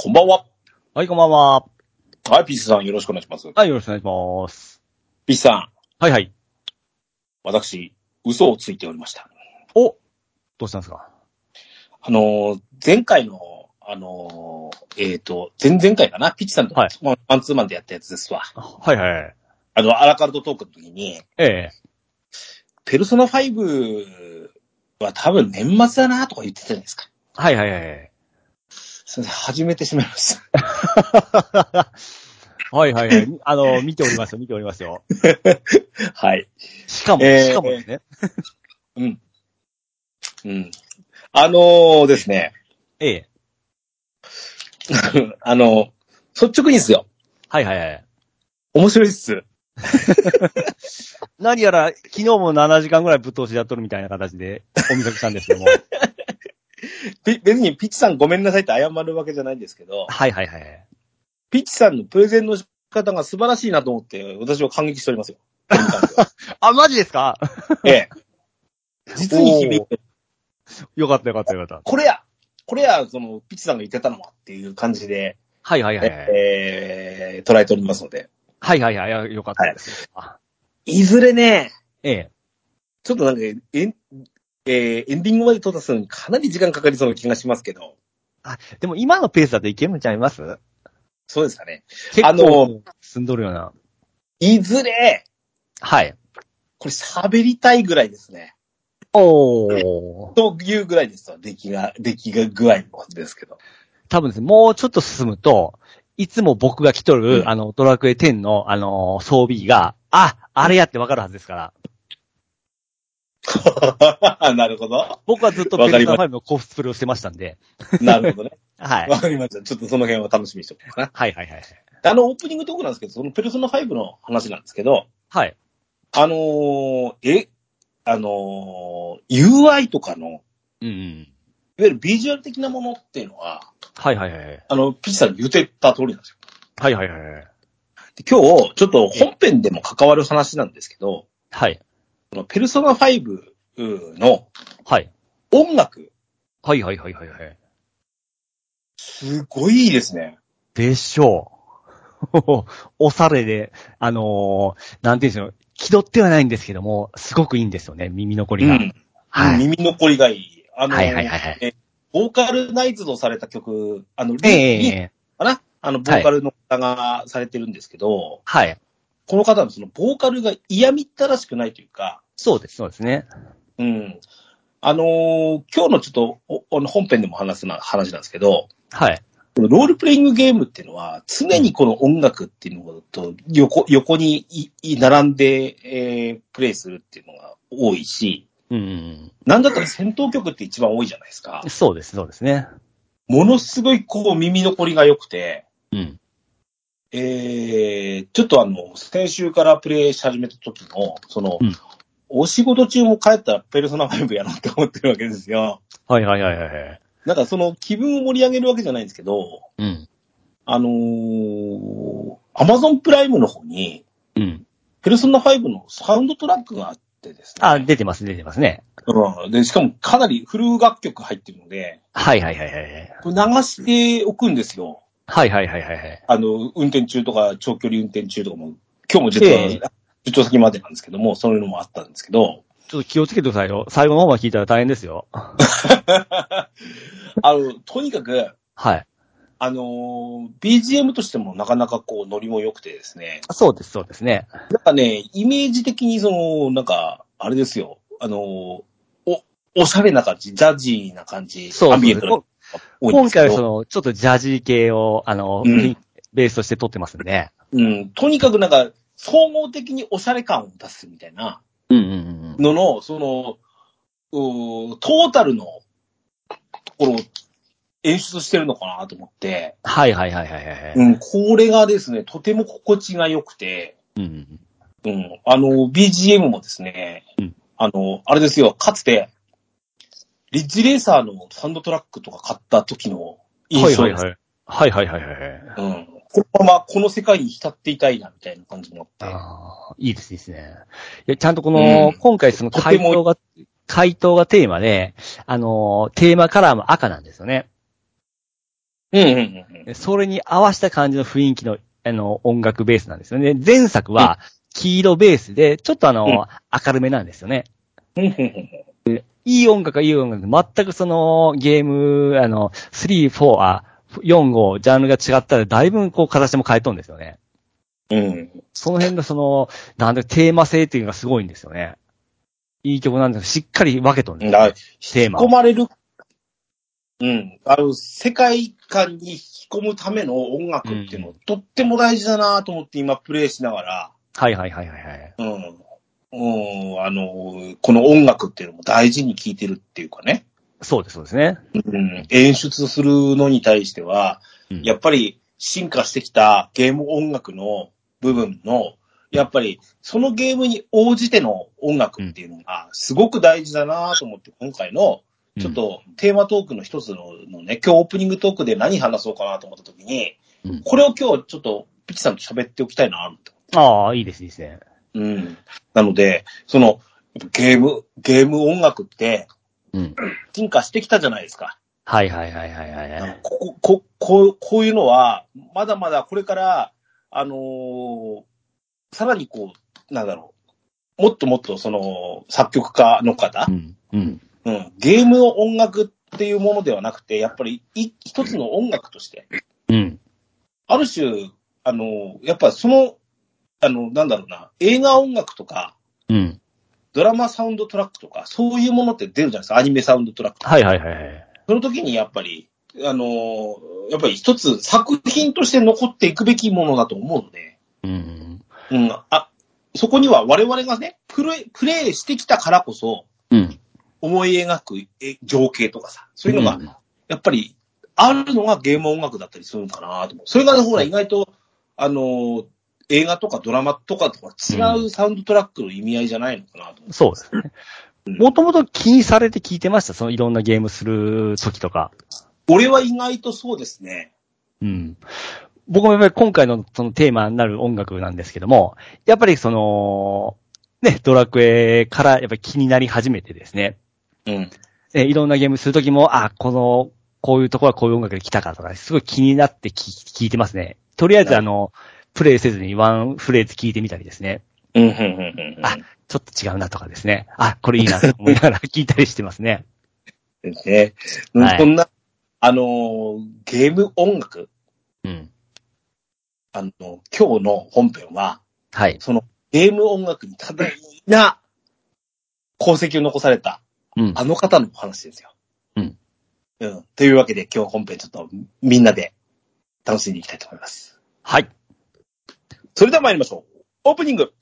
こんばんは。はい、こんばんは。はい、ピースさんよろしくお願いします。はい、よろしくお願いします。ピースさん、はいはい。私、嘘をついておりました。おどうしたんですか？あのー、前回の、あのー、えっ、と、前々回かな？ピッチさんと、はいマンツーマンでやったやつですわ。はいはい。あの、アラカルトトークの時に、ええ。ペルソナ5は多分年末だなとか言ってたじゃないですか。はいはいはい。すいません、始めてしまいました。はいはいはい。あの、見ておりますよ、見ておりますよ。はい。しかも、えーしかもですね。うん。うん。あのーですね、ええ。あの、率直にですよ。はいはいはい。面白いっす。何やら、昨日も7時間ぐらいぶっ通しでやっとるみたいな形でお見かけしたんですけども。べ別にピッチさんごめんなさいって謝るわけじゃないんですけど、はいはいはい。ピッチさんのプレゼンの仕方が素晴らしいなと思って、私は感激しておりますよ。これに関してはあ、マジですか？ええ。実に響いて、よかったよかったよかった。これや、これや、その、ピッチさんが言ってたのはっていう感じで、はいはいはいはい。えー、捉えておりますので。はいはいはい。よかったです。あいずれね、ええ。ちょっとなんか、えー、エンディングまで到達するのにかなり時間かかりそうな気がしますけど、でも今のペースだといけるんちゃいます？そうですかね。結あの構、進んどるような。いずれ、はい。これ喋りたいぐらいですね。おー。というぐらいですわ。出来が、出来が具合もですけど。多分ですね、もうちょっと進むと、いつも僕が着とる、うんあの、ドラクエ10の、あの、装備が、あ、あれやってわかるはずですから。なるほど。僕はずっとペルソナ5のコスプレをしてましたんで。なるほどね。はい。わかりました。ちょっとその辺は楽しみにしておこうかな。はいはいはい。あの、オープニングトークなんですけど、そのペルソナ5の話なんですけど、はい。あのーえ、あのー UI とかの、いわうんうん。ゆるビジュアル的なものっていうのは、はいはいはい。あの、ピッチさんに言ってた通りなんですよ。はいはいはい。で今日、ちょっと本編でも関わる話なんですけど、はい。ペルソナ5のはい。音楽、はいはいはいはいはい。すごいいいですね。でしょう。おしゃれで、あのーなんていうんでしょう、気取ってはないんですけども、すごくいいんですよね、耳残りが。うん。はい。耳残りがいい。あのーはいはいはいはいえボーカルナイズドされた曲、あの、リええリええかな？あの、ボーカルの方がされてるんですけど、はい。この方のそのボーカルが嫌みったらしくないというか、そうです、そうですね。うん。あのー今日のちょっと本編でも話すな、話なんですけど、はい。このロールプレイングゲームっていうのは、常にこの音楽っていうのと横、横に並んで、えープレイするっていうのが多いし、うんなんだったら戦闘曲って一番多いじゃないですかうん。。そうです、そうですね。ものすごいこう耳残りが良くて、うん。えー、ちょっとあの、先週からプレイし始めた時の、その、うんお仕事中も帰ったらペルソナ5やろうって思ってるわけですよ。はいはいはいはいはい。なんかその気分を盛り上げるわけじゃないんですけど、うん。あのー、アマゾンプライムの方に、うん。ペルソナ5のサウンドトラックがあってですね。あ、出てます、出てますね。うん。で、しかもかなりフル楽曲入ってるので、はいはいはいはい流しておくんですよ。はいはいはいはいはい。あの、運転中とか、長距離運転中とかも、今日も実は、ええ出張先までなんですけども、そういうのもあったんですけど、ちょっと気をつけてくださいよ。最後の方まで聞いたら大変ですよ。あの、とにかく、はい。あのー BGM としてもなかなかこう、ノリも良くてですね、そうです、そうですね。なんかね、イメージ的にその、なんか、あれですよ、あのーお、おしゃれな感じ、ジャジーな感じ、そうアンビエント今回はその、ちょっとジャジー系を、あの、うん。ベースとして撮ってますんで。うん、とにかくなんか、総合的におしゃれ感を出すみたいなうんうんうん。のの、その、うートータルのところを演出してるのかなと思って、はいはいはいはいはい。うん、これがですね、とても心地が良くて、うんうんうん、あの、BGM もですね、うん。あの、あれですよ、かつて、リッジレーサーのサウンドトラックとか買った時のうん。印象です。はいはいはい。はいはいはいはい。うん。このままこの世界に浸っていたいな、みたいな感じもあって。ああ、いいです、ね。いや、ちゃんとこの、うん今回その回答が、回答がテーマで、あの、テーマカラーも赤なんですよね。うんうんうんでそれに合わせた感じの雰囲気の、あの、音楽ベースなんですよね。前作は黄色ベースで、ちょっとあの、うん明るめなんですよね。うんうんうん。いい音楽はいい音楽、全くそのゲーム、あの、3、4、あ、4、5、ジャンルが違ったら、だいぶこう形も変えとんですよね。うん。その辺のその、なんでテーマ性っていうのがすごいんですよね。いい曲なんですけど、しっかり分けとんですよ、だね。テーマ引き込まれる。うん。あの、世界観に引き込むための音楽っていうの、うとっても大事だなと思って今プレイしながら、はいはいはいはいはい。うん。うん、あの、この音楽っていうのも大事に聴いてるっていうかね。そうです、そうですね。うん。演出するのに対しては、うんやっぱり進化してきたゲーム音楽の部分の、やっぱりそのゲームに応じての音楽っていうのがすごく大事だなと思って今回のちょっとテーマトークの一つののね、今日オープニングトークで何話そうかなと思った時に、うんこれを今日ちょっとピチさんと喋っておきたいなと。ああ、いいです、いいですね。うん。なので、そのゲーム、ゲーム音楽ってうん。進化してきたじゃないですか。はいはいはいはいはいはい。ここ、こ、こう、こういうのは、まだまだこれから、あのーさらにこう、なんだろう。もっともっとその、作曲家の方う、ん。うん。うん、ゲームの音楽っていうものではなくて、やっぱりい一つの音楽として、うん。ある種、あのーやっぱその、あの、なんだろうな、映画音楽とか、うん。ドラマサウンドトラックとか、そういうものって出るじゃないですか、アニメサウンドトラックとか。はいはいはいはい。その時にやっぱり、あのーやっぱり一つ作品として残っていくべきものだと思うので、うん。うん、あ、そこには我々がね、プレイ、プレイしてきたからこそ、うん。思い描くえ情景とかさ、そういうのうんが、やっぱり、あるのがゲーム音楽だったりするのかなと思う。それがね、ほら、意外と、あのー映画とかドラマとかとは違うサウンドトラックの意味合いじゃないのかなと思う。そうですね。うんもともと気にされて聞いてましたそのいろんなゲームする時とか。俺は意外とそうですね。うん。僕もやっぱり今回のそのテーマになる音楽なんですけども、やっぱりその、ね、ドラクエからやっぱり気になり始めてですね。うん。えいろんなゲームするときも、あ、この、こういうところはこういう音楽で来たかとか、すごい気になって聞聞いてますね。とりあえずあの、プレイせずにワンフレーズ聞いてみたりですね。うん、うん、うん、うん。あちょっと違うなとかですね。あ、これいいなと思いながら聞いたりしてますね。ですね。こんな、あのーゲーム音楽、うん。あの、今日の本編は、はい。そのゲーム音楽に多大な功績を残された、うん。あの方のお話ですよ。うん。うん。というわけで今日本編ちょっとみんなで楽しんでいきたいと思います。はい。それでは参りましょう。オープニング。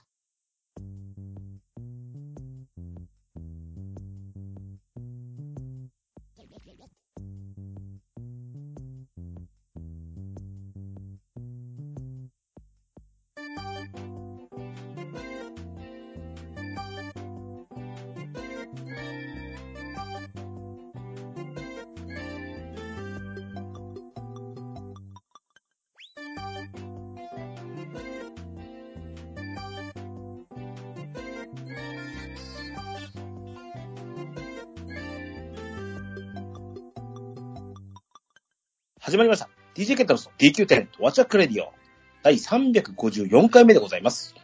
DJ ケンタロスの DQ10 ワチャックレディオ第354回目でございます。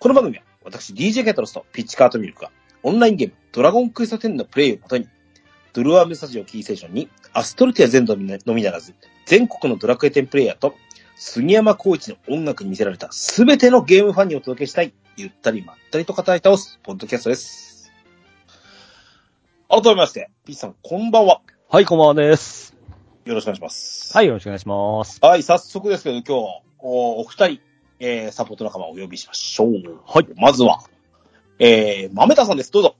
この番組は私 DJ ケンタロスとピッチカートミルクがオンラインゲームドラゴンクエスト10のプレイをもとにドルアーメスタジオキーステーションにアストルティア全土のみならず全国のドラクエ10プレイヤーと杉山浩一の音楽に見せられたすべてのゲームファンにお届けしたいゆったりまったりと語り倒すポッドキャストです。改めまして、ピッチさんこんばんは。はい、こんばんはです。よろしくお願いします。はい、よろしくお願いします。はい、早速ですけど、今日、おお二人、えー、サポート仲間をお呼びしましょう。はい。まずは、えー、豆田さんです。どうぞ。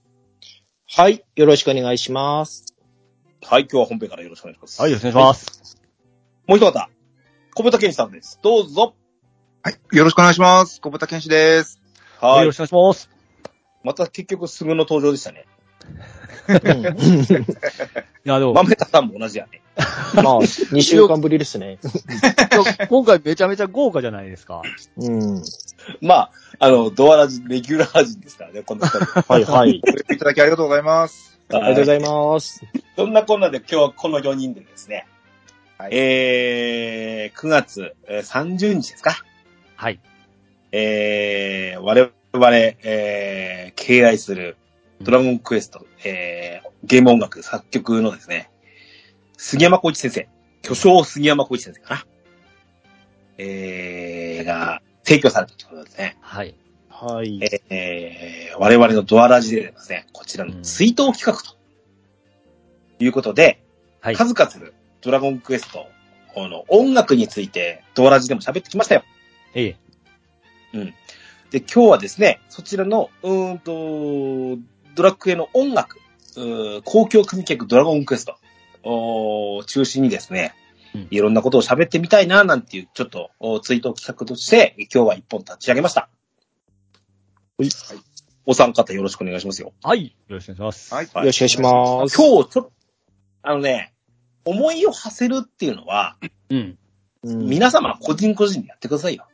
はい。よろしくお願いします。はい、今日は本編からよろしくお願いします。はい、よろしくお願いします。もう一方、小豚健さんです。どうぞ。はい。よろしくお願いします。小豚健志です。はい、はいよろし。くお願いします。また結局すぐの登場でしたね。いや、でも、豆田さんも同じやね。まあ、2週間ぶりですね。今回めちゃめちゃ豪華じゃないですか。うん。まあ、あの、ドアラジ、レギュラー陣ですからね、この二人。はいはい。いただきありがとうございます。ありがとうございます。そんなこんなで今日はこの4人でですね、はいえー、9月えー30日ですか。はい。えー、我々、えー、敬愛するドラゴンクエスト、えー、ゲーム音楽作曲のですね、杉山浩一先生、巨匠杉山浩一先生かな。えー、が提供されたということですね。はい。はい。えー、我々のドアラジでですね、こちらの追悼企画ということで、はい。数々のドラゴンクエストの音楽についてドアラジでも喋ってきましたよ。ええ。で、今日はですね、そちらの、うーんと、ドラクエの音楽、公共組曲ドラゴンクエストを中心にですね、うんいろんなことを喋ってみたいな、なんていう、ちょっと、お追悼企画として、今日は一本立ち上げました。はいお三方よろしくお願いしますよ。はい。よろしくお願いします。はい。よろしくお願いします。今日、ちょっと、あのね、思いを馳せるっていうのは、うん。うん皆様個人個人でやってくださいよ。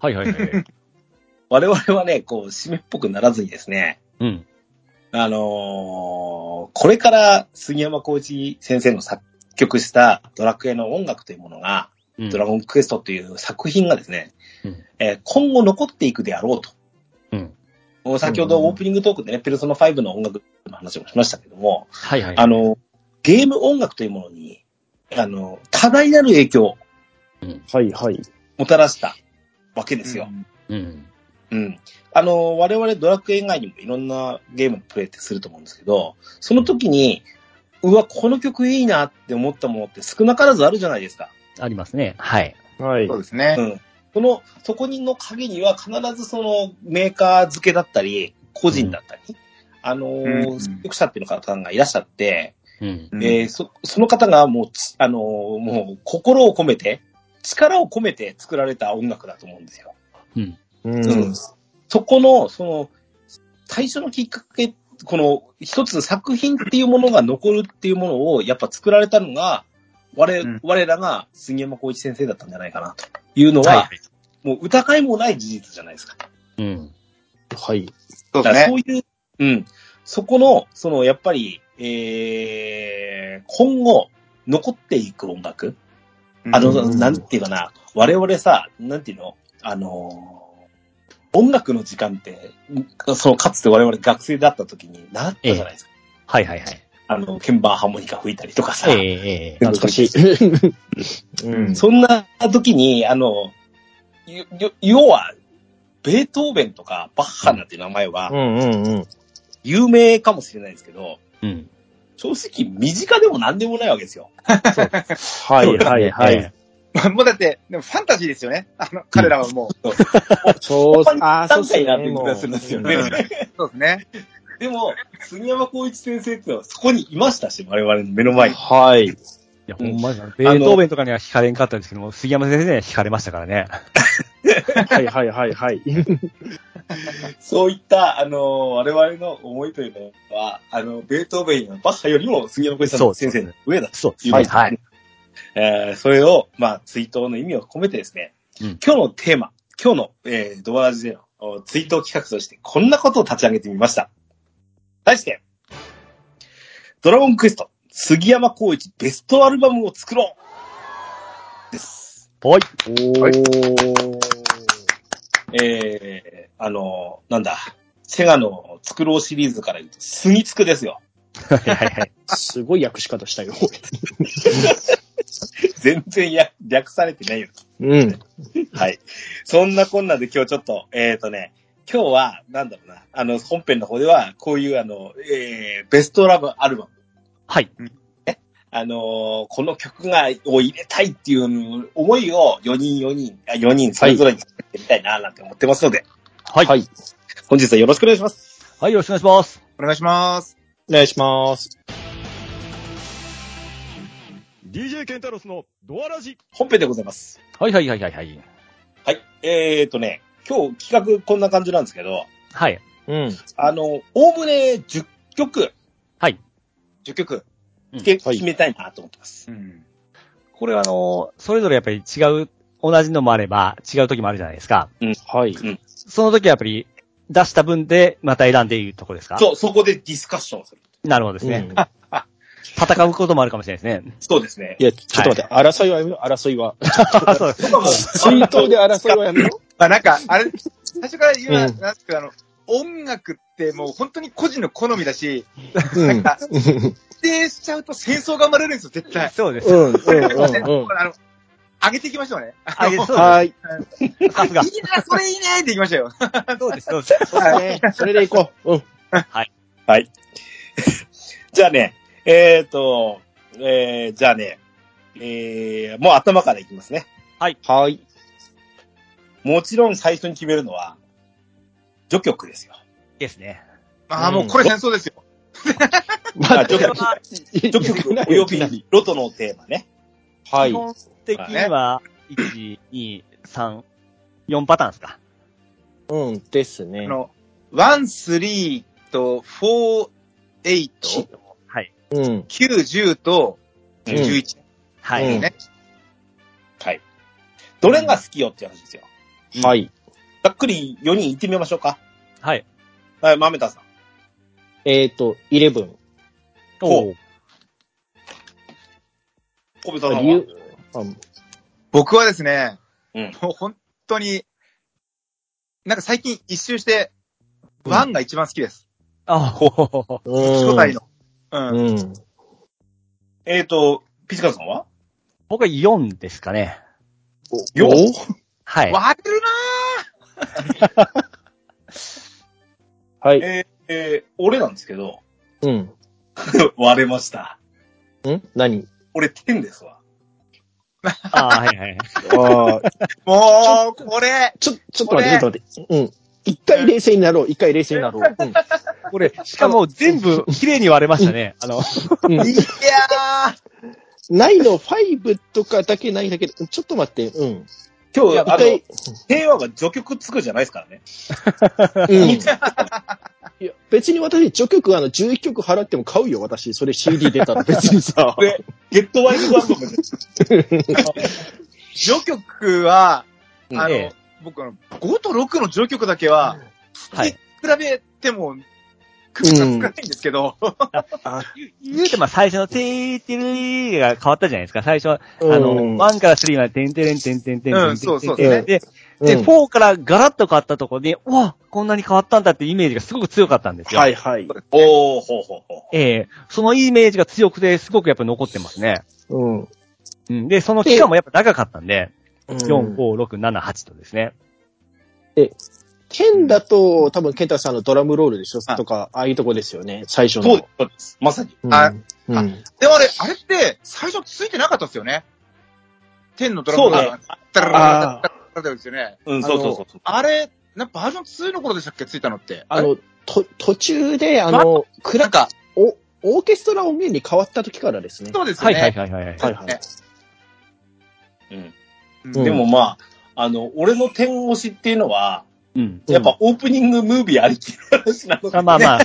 はいはいはい。我々はね、こう、締めっぽくならずにですね、うん。あのーこれから杉山浩一先生の作曲したドラクエの音楽というものが、うんドラゴンクエストという作品がですね、うんえー今後残っていくであろうと。うん。先ほどオープニングトークでね、ペルソナ5の音楽の話もしましたけども、はいはい。あの、ゲーム音楽というものに、あの、多大なる影響をはい、はい。もたらしたわけですよ。うん。うん。あの、我々ドラクエ以外にもいろんなゲームのプレイってすると思うんですけど、その時に、うわ、この曲いいなって思ったものって少なからずあるじゃないですか。ありますね。はい。はいそう。ですねう。ん。その、そこにの影には必ずそのメーカー付けだったり、個人だったり、あのーうん作曲者っていう方がいらっしゃって、うん。うんえーそ、その方がもうち、あのーもう心を込めて、力を込めて作られた音楽だと思うんですよ。うん。うん。うんそこの、その、最初のきっかけ、この一つ作品っていうものが残るっていうものをやっぱ作られたのが、我,、うん我らが杉山浩一先生だったんじゃないかなというのは、はい。もう疑いもない事実じゃないですか。うん。はい。そうだですね。からそういう、うん。そこの、その、やっぱり、えー、今後、残っていく音楽あの、うんなんていうかな、我々さ、なんていうの？あのー音楽の時間って、その、かつて我々学生だった時に習ったじゃないですか。はいはいはい。あの、鍵盤ハーモニカ吹いたりとかさ。ええええ。懐かしい。うん。そんな時に、あの、要は、ベートーベンとかバッハなんて名前はう、んうんうん。有名かもしれないですけど、うん。正直身近でも何でもないわけですよ。はいはいはい。もうだって、でもファンタジーですよね。あの、彼らはもう。そう、ああ、そうですよね。そうですね。でも、杉山浩一先生ってのはそこにいましたし、我々の目の前に。はい。いや、ほんまに、ベートーベンとかには惹かれんかったんですけども、杉山先生には惹かれましたからね。はいはいはいはい。そういった、あの、我々の思いというのは、あの、ベートーベンやバッハよりも杉山浩一さん先生の上だとそうはいはい。えーそれを、まあ、追悼の意味を込めてですね、うん今日のテーマ、今日の、えー、ドアラジでのお追悼企画として、こんなことを立ち上げてみました。題して、ドラゴンクエスト、杉山浩一ベストアルバムを作ろうです。ぽい。おー。えー、あの、なんだ、セガの作ろうシリーズから言うと、杉つくですよ。はいはいはい。すごい訳し方したよ。全然や略されてないよ。うん。はい。そんなこんなで今日ちょっと、えっ、ー、とね、今日は、なんだろうな、あの、本編の方では、こういうあの、えー、ベストラブアルバム。はい。あのーこの曲が、を入れたいっていう思いを4人4人、あ4人それぞれに作ってみたいな、なんて思ってますので、はい。はい。本日はよろしくお願いします。はい、よろしくお願いします。お願いします。お願いします。DJ ケンタロスのドアラジ。本編でございます。はいはいはいはいはい。はい。えーとね、今日企画こんな感じなんですけど、はい。うん。あの、おおむね10曲、はい。10曲、うんけはい決めたいなと思ってます。うん。これはあの、それぞれやっぱり違う、同じのもあれば違う時もあるじゃないですか。はい。その時はやっぱり出した分でまた選んでいるところですか？そう、そこでディスカッションをする。なるほどですね。うん戦うこともあるかもしれないですね。そうですねい。や、ちょっと待って、争いはやめろ、争いは。あそうです。追悼で争いはやめろ。まあなんか、あれ、最初から言うのは、うんなんですけど、あの、音楽ってもう本当に個人の好みだし、うなんか、否定しちゃうと戦争が生まれるんですよ、絶対。そうです。うん、うん、うん、うん。あの、上げていきましょうね。あ、そうはい。です。さすがいい。な、それいいねって言いましたよ。そうです、そうです。そうね。それでいこう。うん。はい。じゃあね、えっ、と、えー、じゃあね、えー、もう頭からいきますね。はい。もちろん最初に決めるのは、序曲ですよ。ですね。ああ、もうこれ戦争ですよ。あ序曲、序序曲およびロトのテーマね。はい基。本的には、1、2、3、4パターンですか。うん、ですねあ。の、1、3と4、8、はい。うん。9、10とうん11。はい。うんね。はい。どれが好きよって話ですよ。はい。ざっくり4人行ってみましょうか。はい。はい、豆田さん。えっと、11。ほう。小部さんは？僕はですね、うんもう本当に、なんか最近一周して、1が一番好きです。あ、ほほほほ。うん初代の。うん。うん。えっ、と、ピチカルさんは？僕は4ですかね。よお？はい。割れる はい。えーえー俺なんですけど、うん。割れました。ん？何？俺10ですわ。あはいはいはい。ああ、な もう、これ、ちょ、ちょっと待って、ちょっと待って。うん。一回冷静になろう、一回冷静になろう。うんこれ、しかも全部綺麗に割れましたね。あの、うんいやー、ないの？5とかだけないんだけど、ちょっと待って、うん。今日、あの平和が序曲つくじゃないですからね。うん。いや、別に私、序曲あの、11曲払っても買うよ、私。それ CD 出たら別にさ。でゲットワイルドアルバムで。序曲は、あの、ええ僕あの、5と6の序曲だけは、はい。比べても、首が少ないんですけど、あ言うてまあ最初のテーテレーが変わったじゃないですか。最初は、あの、うん1から3までテンテレンテンテンテンテンテンテンうんそうそうで、で、でうん4からガラッと変わったところで、うわ、こんなに変わったんだってイメージがすごく強かったんですよ。はいはい。おー、ほうほうほう。ええそのイメージが強くて、すごくやっぱ残ってますね。うん。うん。で、その期間もやっぱ長かったんで、4、5、6、7、8とですね。え、剣だと、多分、ケンタさんのドラムロールでしょ？とか、ああいうとこですよね、最初の。そうです。まさに。はい。でもあれ、あれって、最初ついてなかったですよね？天のドラムロールが、ダラダラらですよね。うん、そうそうそう。あれ、なバージョン2の頃でしたっけついたのって。あの、と、途中で、あの、クラッお、オーケストラ音源に変わった時からですね。そうですね。はいはいはいはい。はいはい。うん。うんでもまあ、あの、俺の点押しっていうのは、うん。やっぱオープニングムービーありきの話なので。あまあまあ、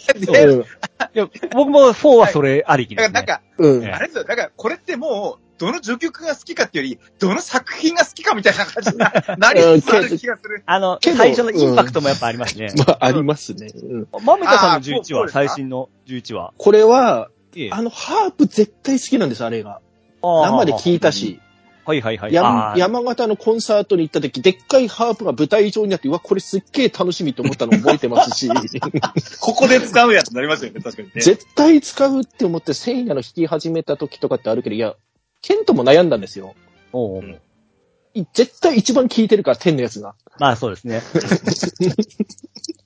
僕も4はそれありきですね。だからなんか、うん。えあれですよ。だから、これってもう、どの序曲が好きかっていうより、どの作品が好きかみたいな感じにな なりつつある気がする。あの、最初のインパクトもやっぱありますね。まあ、ありますね。うん。マメタさんの11あーそうそう話、最新の11話。これは、ええあの、ハープ絶対好きなんです、あれが。生で聞いたし、はいはいはい。やあー山形のコンサートに行った時、でっかいハープが舞台上にあって、うわ、これすっげえ楽しみと思ったの覚えてますし、ここで使うやつになりますよね、確かにね。絶対使うって思って、セイナの弾き始めた時とかってあるけど、いや、ケントも悩んだんですよ。おううんい絶対一番聴いてるから、天のやつが。まあそうですね。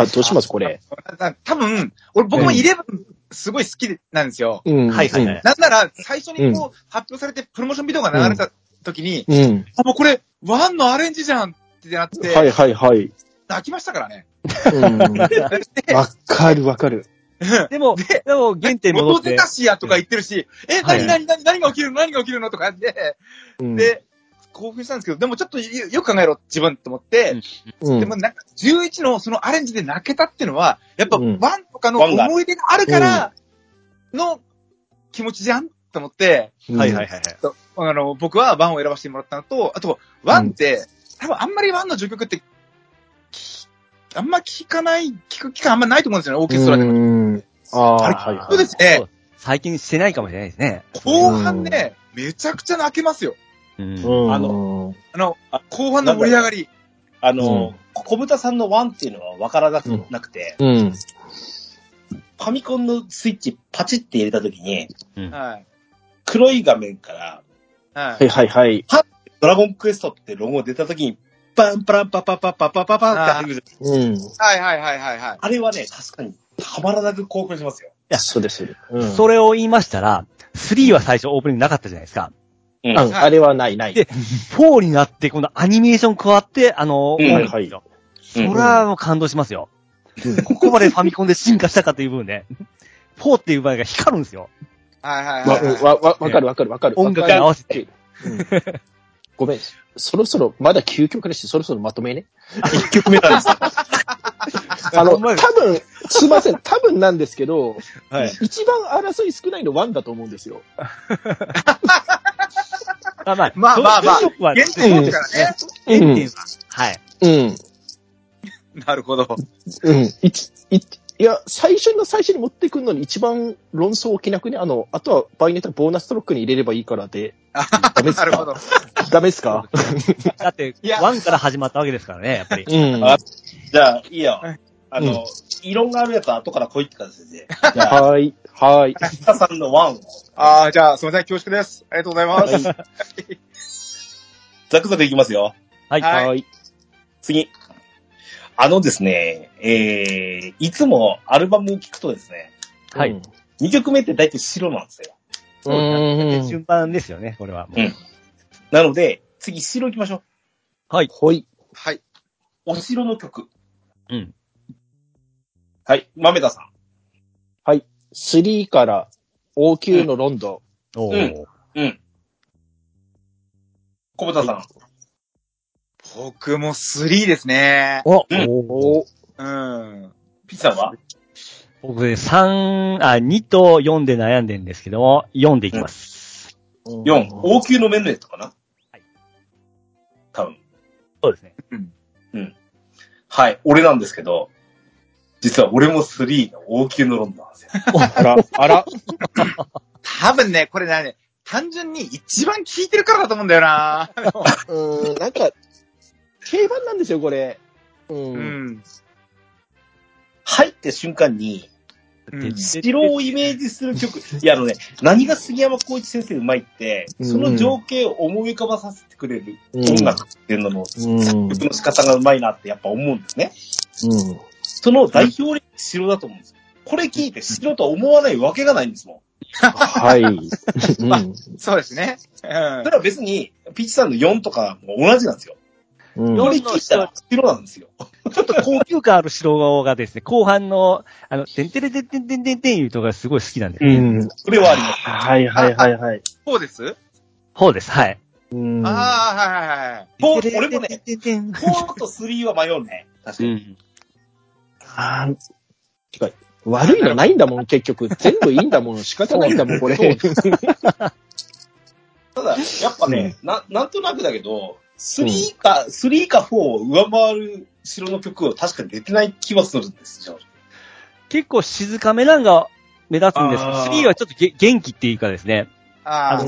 あ、どうします？これ。な多分、俺僕もうん11すごい好きなんですよ。うん。はいはいはい。なんなら、最初にこう、発表されてプロモーションビデオが流れた時に、うん。うん。あ、もうこれ、ワンのアレンジじゃんってなって、はいはいはい。泣きましたからね。うん。わかるわかる。でも、ででも原点に戻って元出た。しやとか言ってるし、え、はい何何何何が起きるの？何が起きるの？とかで、うん、で、興奮したんですけど、でもちょっとよよく考えろ、自分と思って、うん、でもなんか、11のそのアレンジで泣けたっていうのは、やっぱ、うん one とかの思い出があるから、の気持ちじゃんと思って、はいはいはいはい。とあの、僕は one を選ばせてもらったのと、あと、ワンって、多分あんまり one の序曲って、きあんま聞かない、聞く機会あんまないと思うんですよね、オーケストラでも。うん。ああ、はいはい。そうですね。最近してないかもしれないですね。後半ね、めちゃくちゃ泣けますよ。うん。うん。あの、あの、後半の盛り上がり。あの、小豚さんのワンっていうのは分からなくなくて、うん。ファミコンのスイッチパチって入れた時に、うんはい。黒い画面から、は。はいいはいはい。ドラゴンクエストってロゴ出た時に、パンパランパパパパパパパンってやってくる。うん。はいはいはいはいはい。あれはね、確かにたまらなく興奮しますよ。そうです。うん。それを言いましたら、3は最初オープニングなかったじゃないですか。ううん、あれはないない。で4になって、このアニメーション加わって、あの、うん音楽ですよそれはもう感動しますよ。ここまでファミコンで進化したかという部分で、4っていう場合が光るんですよ。はいはいわ、はいはい。わ、わ、わかるわかるわかる。音楽に合わせて。うんごめん。そろそろ、まだ9曲だし、そろそろまとめね。1曲目なんですよ。あの、多分、すいません、多分なんですけど、はい。一番争い少ないの1だと思うんですよ。まあまあ、まあまあまあそういうとこは限定ですからね。原点は。はい。うん。なるほど。うん。いち、い、いや、最初の最初に持ってくるのに一番論争起きなくね、あの、あとは場合によってはボーナストロックに入れればいいからで、ダメっすか？なるほど。ダメっすか？だって、いや1から始まったわけですからね、やっぱり。うん。あじゃあ、いいよ。あうんの、異論があるやつは後から来いって感じで。じゃあ、はーい。はーい。北さんのワンを、ああ、じゃあ、すみません、恐縮です。ありがとうございます。ザクザクいきますよ。はい。はいはーい。次。あのですね、えー、いつもアルバムを聴くとですね、はい。2曲目って大体白なんですよ。うん。うん。順番ですよね、これは。もううんなので、次白行きましょう。はい。ほい。はい。お城の曲。うん。はい。豆田さん。3から王宮のロンドおー。うん。小豚さん。僕も3ですね。ン。おうんおうん。ピッチさんは？僕ね、3、あ、2と4で悩んでるんですけども、4でいきます。?4。王宮のメンネットかな？はい。多分。そうですね。はい。俺なんですけど、実は俺も3の王宮のロンドンなんですよ。あら、あら。多分ね、これね、単純に一番聴いてるからだと思うんだよな。うん、なんか、定番なんですよ、これ。う。うんん。入った瞬間に、うん城をイメージする曲。いや、あのね、何が杉山浩一先生うまいって、その情景を思い浮かばさせてくれるうん音楽っていうのの、うん。曲の仕方がうまいなってやっぱ思うんですね。うん。その代表例城だと思うんですよ。これ聞いて城とは思わないわけがないんですもはい。うん。そうですね。うんん。それは別に、ピッチさんの4とかも同じなんですよ。うん。これ聞いたら城なんですよ。ちょっと高級感ある城がですね、後半の、あの、てんてれてんてんてんてんてんいうとこがすごい好きなんですね。うん。それはあります。はいはいはいはい。そうです？そうです、はい。うん。ああ、はいはいはい。フォー俺もね、てんてんてんてん4と3は迷うね。確かに。うん。あーてか悪いのないんだもん、結局。全部いいんだもん。仕方ないんだもん、これ。ただ、やっぱね、な、なんとなくだけど、3か、3か4を上回る城の曲は確かに出てない気はするんですよ。結構静かめなんが目立つんですけど、あー3はちょっとげ元気っていうかですね、ああ、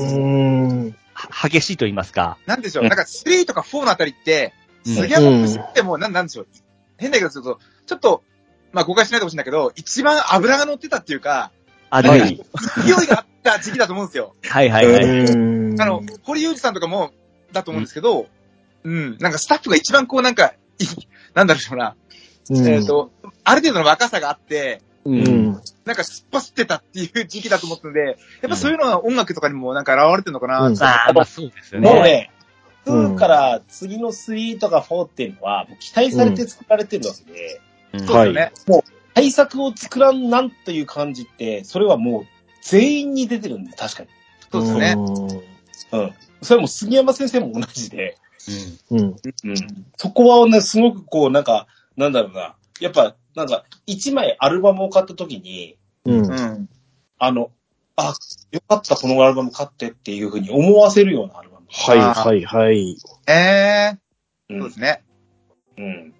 激しいと言いますか。なんでしょう？なんか3とか4のあたりって、うん杉山節ってもう、なんなんでしょう？変だけど、ちょっと、ちょっと、まあ誤解しないでほしいんだけど、一番油が乗ってたっていうか、あ、でもはい。勢いがあった時期だと思うんですよ。はいはいはい。うんあの、堀裕二さんとかも、だと思うんですけど、うん、なんかスタッフが一番こうなんか、い なんだろうな、えっ、と、ある程度の若さがあって、ううん。ん。なんか突っ走ってたっていう 時期だと思ったので、やっぱそういうのは音楽とかにもなんか現れてるのかな、うんまあ、まあそうですよね。もうね、うん2から次の3とか4っていうのは、もう期待されて作られてるわけで、うんそうですよね。対策を作らんなんという感じって、それはもう全員に出てるんで、確かに。そうですよね。うん。それはもう杉山先生も同じで、うん。うん。そこはね、すごくこう、なんか、なんだろうな。やっぱ、なんか、1枚アルバムを買った時に、うん。ううん。ん。あの、あ、よかった、このアルバム買ってっていうふうに思わせるようなアルバム。はいはいはい。ええー、うんそうですね。うん。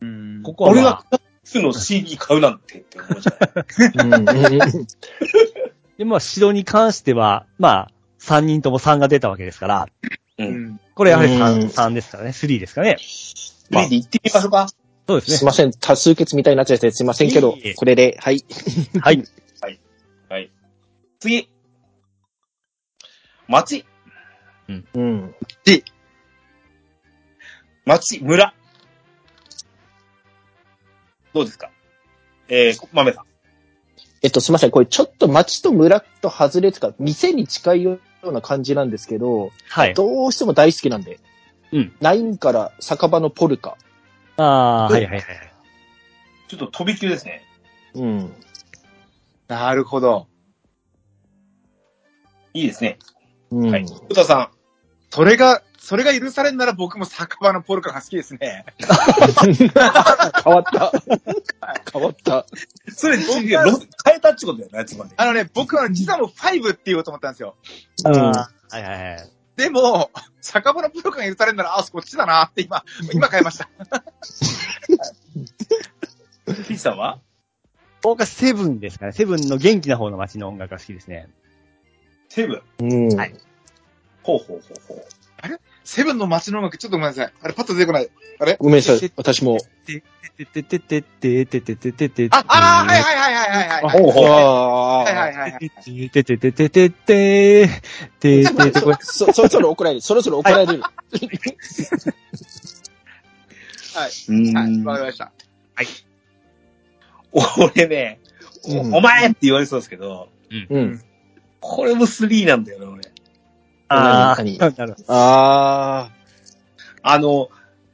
うんここは、俺がまあ、クの CD 買うなんてって思うじゃない。うん。で、まあ、城に関しては、まあ、3人とも3が出たわけですから、う。うんん。これやはりうん 3, 3ですからね、3ですかね。まあ、行ってみましょうか。そうですねすい。ません。多数決みたいになっちゃってすいませんけどいえいえ、これで、はい。はい。はい。次。町、うん。町、村。どうですか？えー、豆さん。えっと、すいません。これちょっと町と村と外れつか、店に近いような感じなんですけど、はい。どうしても大好きなんで。うん。9から酒場のポルカ。ああ、はいはいはい。ちょっと飛び級ですね。うん。なるほど。いいですね。うん。はい。ふたさそれが、それが許されるなら僕も酒場のポルカが好きですね。変わった。変わった。ん。それ、僕がロ変えたってことだよね、つまり。あのね、僕は実はもう5って言おうと思ったんですよ。うん。あーはいはいはい。でも、酒場のポルカが許されるなら、あ、こっちだなって今、今変えました。ピッチさんは？僕はセブンですかね。セブンの元気な方の街の音楽が好きですね。セブン？うん。はいほうほうほうほう。セブンの街の音楽、ちょっとごめんなさい。あれ、パッと出てこない。あれ？ごめんなさい。私も。ててててててててててあ、あーはいはいはいはいはいはい。ほうほう。あはいはいはいはい。てててててててててて。そ、そろそろ怒られる。そろそろ怒られる。はい。うはい、んわかりました。俺ね、おうんお前って言われそうですけど、うん。これも3なんだよね、俺。ああ、何なるほど。ああの、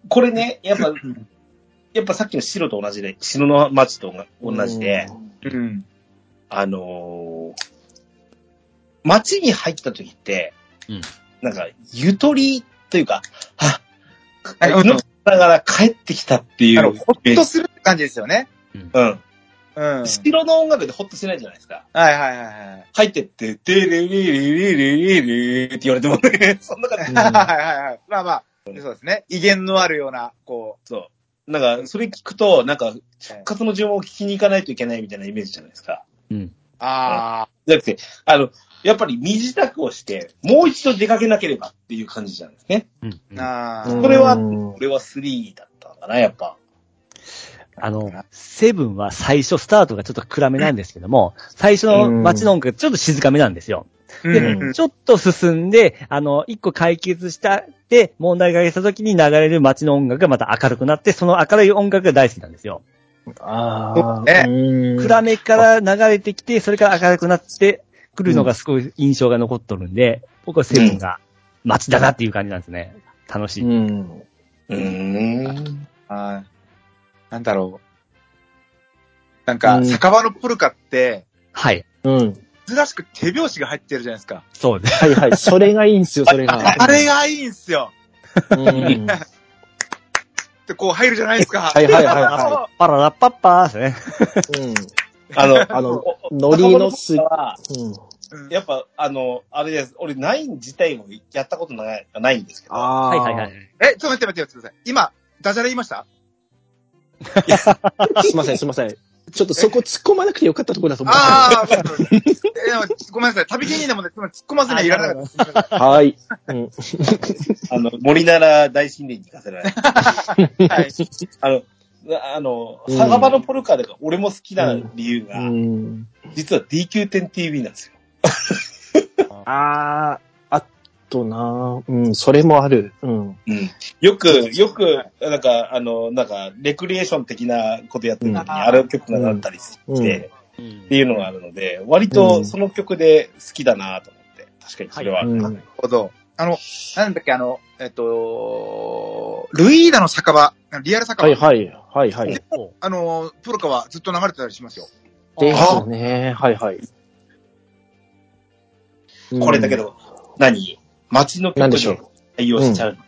これね、やっぱ、やっぱさっきの白と同じで、白の町とあ。同じで、うん。あのー町に入った時って、うんなんか、ゆとりというか、ははいっ、命ながら帰ってきたっていうほっとするって感じですよね。うん。うん。白の音楽でホッとしないじゃないですか。はいはいはいはい。入ってって、でれれれれれれれって言われてもね、そんな感じ。うんはいはいはい。まあまあ、そうですね。威厳のあるような、こそう。なんか、それ聞くと、なんか、復活の呪文を聞きに行かないといけないみたいなイメージじゃないですか。うん。う、あじゃなくて、あの、やっぱり身支度をして、もう一度出かけなければっていう感じなんですね。うんあ、あーあ、これはうん俺は3だったんだな、やっぱ。あの、セブンは最初スタートがちょっと暗めなんですけども、最初の街の音楽がちょっと静かめなんですよ。うんで、うんちょっと進んで、あの、一個解決したで、問題が出た時に流れる街の音楽がまた明るくなって、その明るい音楽が大好きなんですよ。ああ。ねうん暗めから流れてきて、それから明るくなってくるのがすごい印象が残っとるんで、僕はセブンが街だなっていう感じなんですね。楽しい。うん。うーん。はいなんだろう。なんか、うん酒場のポルカって、はい。うん。珍しく手拍子が入ってるじゃないですか。そうです。はいはい。それがいいんすよ、それが。あれがいいんすよ。うん。はってこう入るじゃないですか。いはいはいは パララッパッパーですね。い。うん。あの、あの おノリのす仲間はうん。やっぱ、あの、あれです。俺、ナイン自体もやったことないないんですけど。ああ。はいはいはい。。え、ちょっと待って待ってください。今、ダジャレ言いました？すいません、すいません。ちょっとそこ突っ込まなくてよかったところだと思っああ、ごめんなさい。旅芸人でもね、突っ込まずにはいられなかった。た。はい。うん。あの、森なら大神殿に行かせられない。はい。あの、あの、うん酒場のポルカでか俺も好きな理由が、うん。実は DQ10TV なんですよ。ああ、あとなうん、それもある。うん。うん。よく、よく、なんか、あの、なんか、レクリエーション的なことやってる時に、うんある曲がなったりして、うんっていうのがあるので、割とその曲で好きだなと思って、確かにそれはあるな。るほど。あの、なんだっけ、あの、えっと、ルイーダの酒場、リアル酒場、はいはい。はいはい。あの、プロカはずっと流れてたりしますよ。ですね。はいはい。うんこれだけ。ど、何？街の曲になんでしょう？対応しちゃう。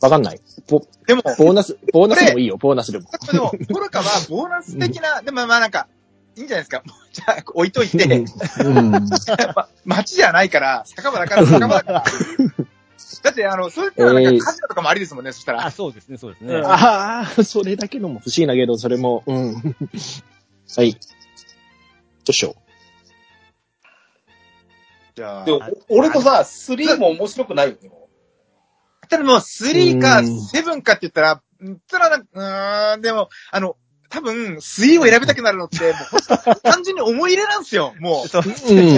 わかんない。ボでも、ボーナス、ボーナスでもいいよ、ボーナスでも。でも、ポルカは ボーナス的な、でもまあなんか、いいんじゃないですか？もうじゃあ、置いといて、うん。街じゃないから、酒場だから、酒場だから。だって、あの、そういったらなんえーかカジノとかもありですもんね、そしたら。あ、そうですね、そうですね。うんああ、それだけのも欲しいなけど、それも、うん。はい。どうしよじゃあ。で、お俺とさ、3も面白くないよね。もただもう3かうん7かって言ったら、うんたらなんか、うーん、でも、あの、多分、3を選びたくなるのって、もう単純に思い入れなんですよ、もう。そう。う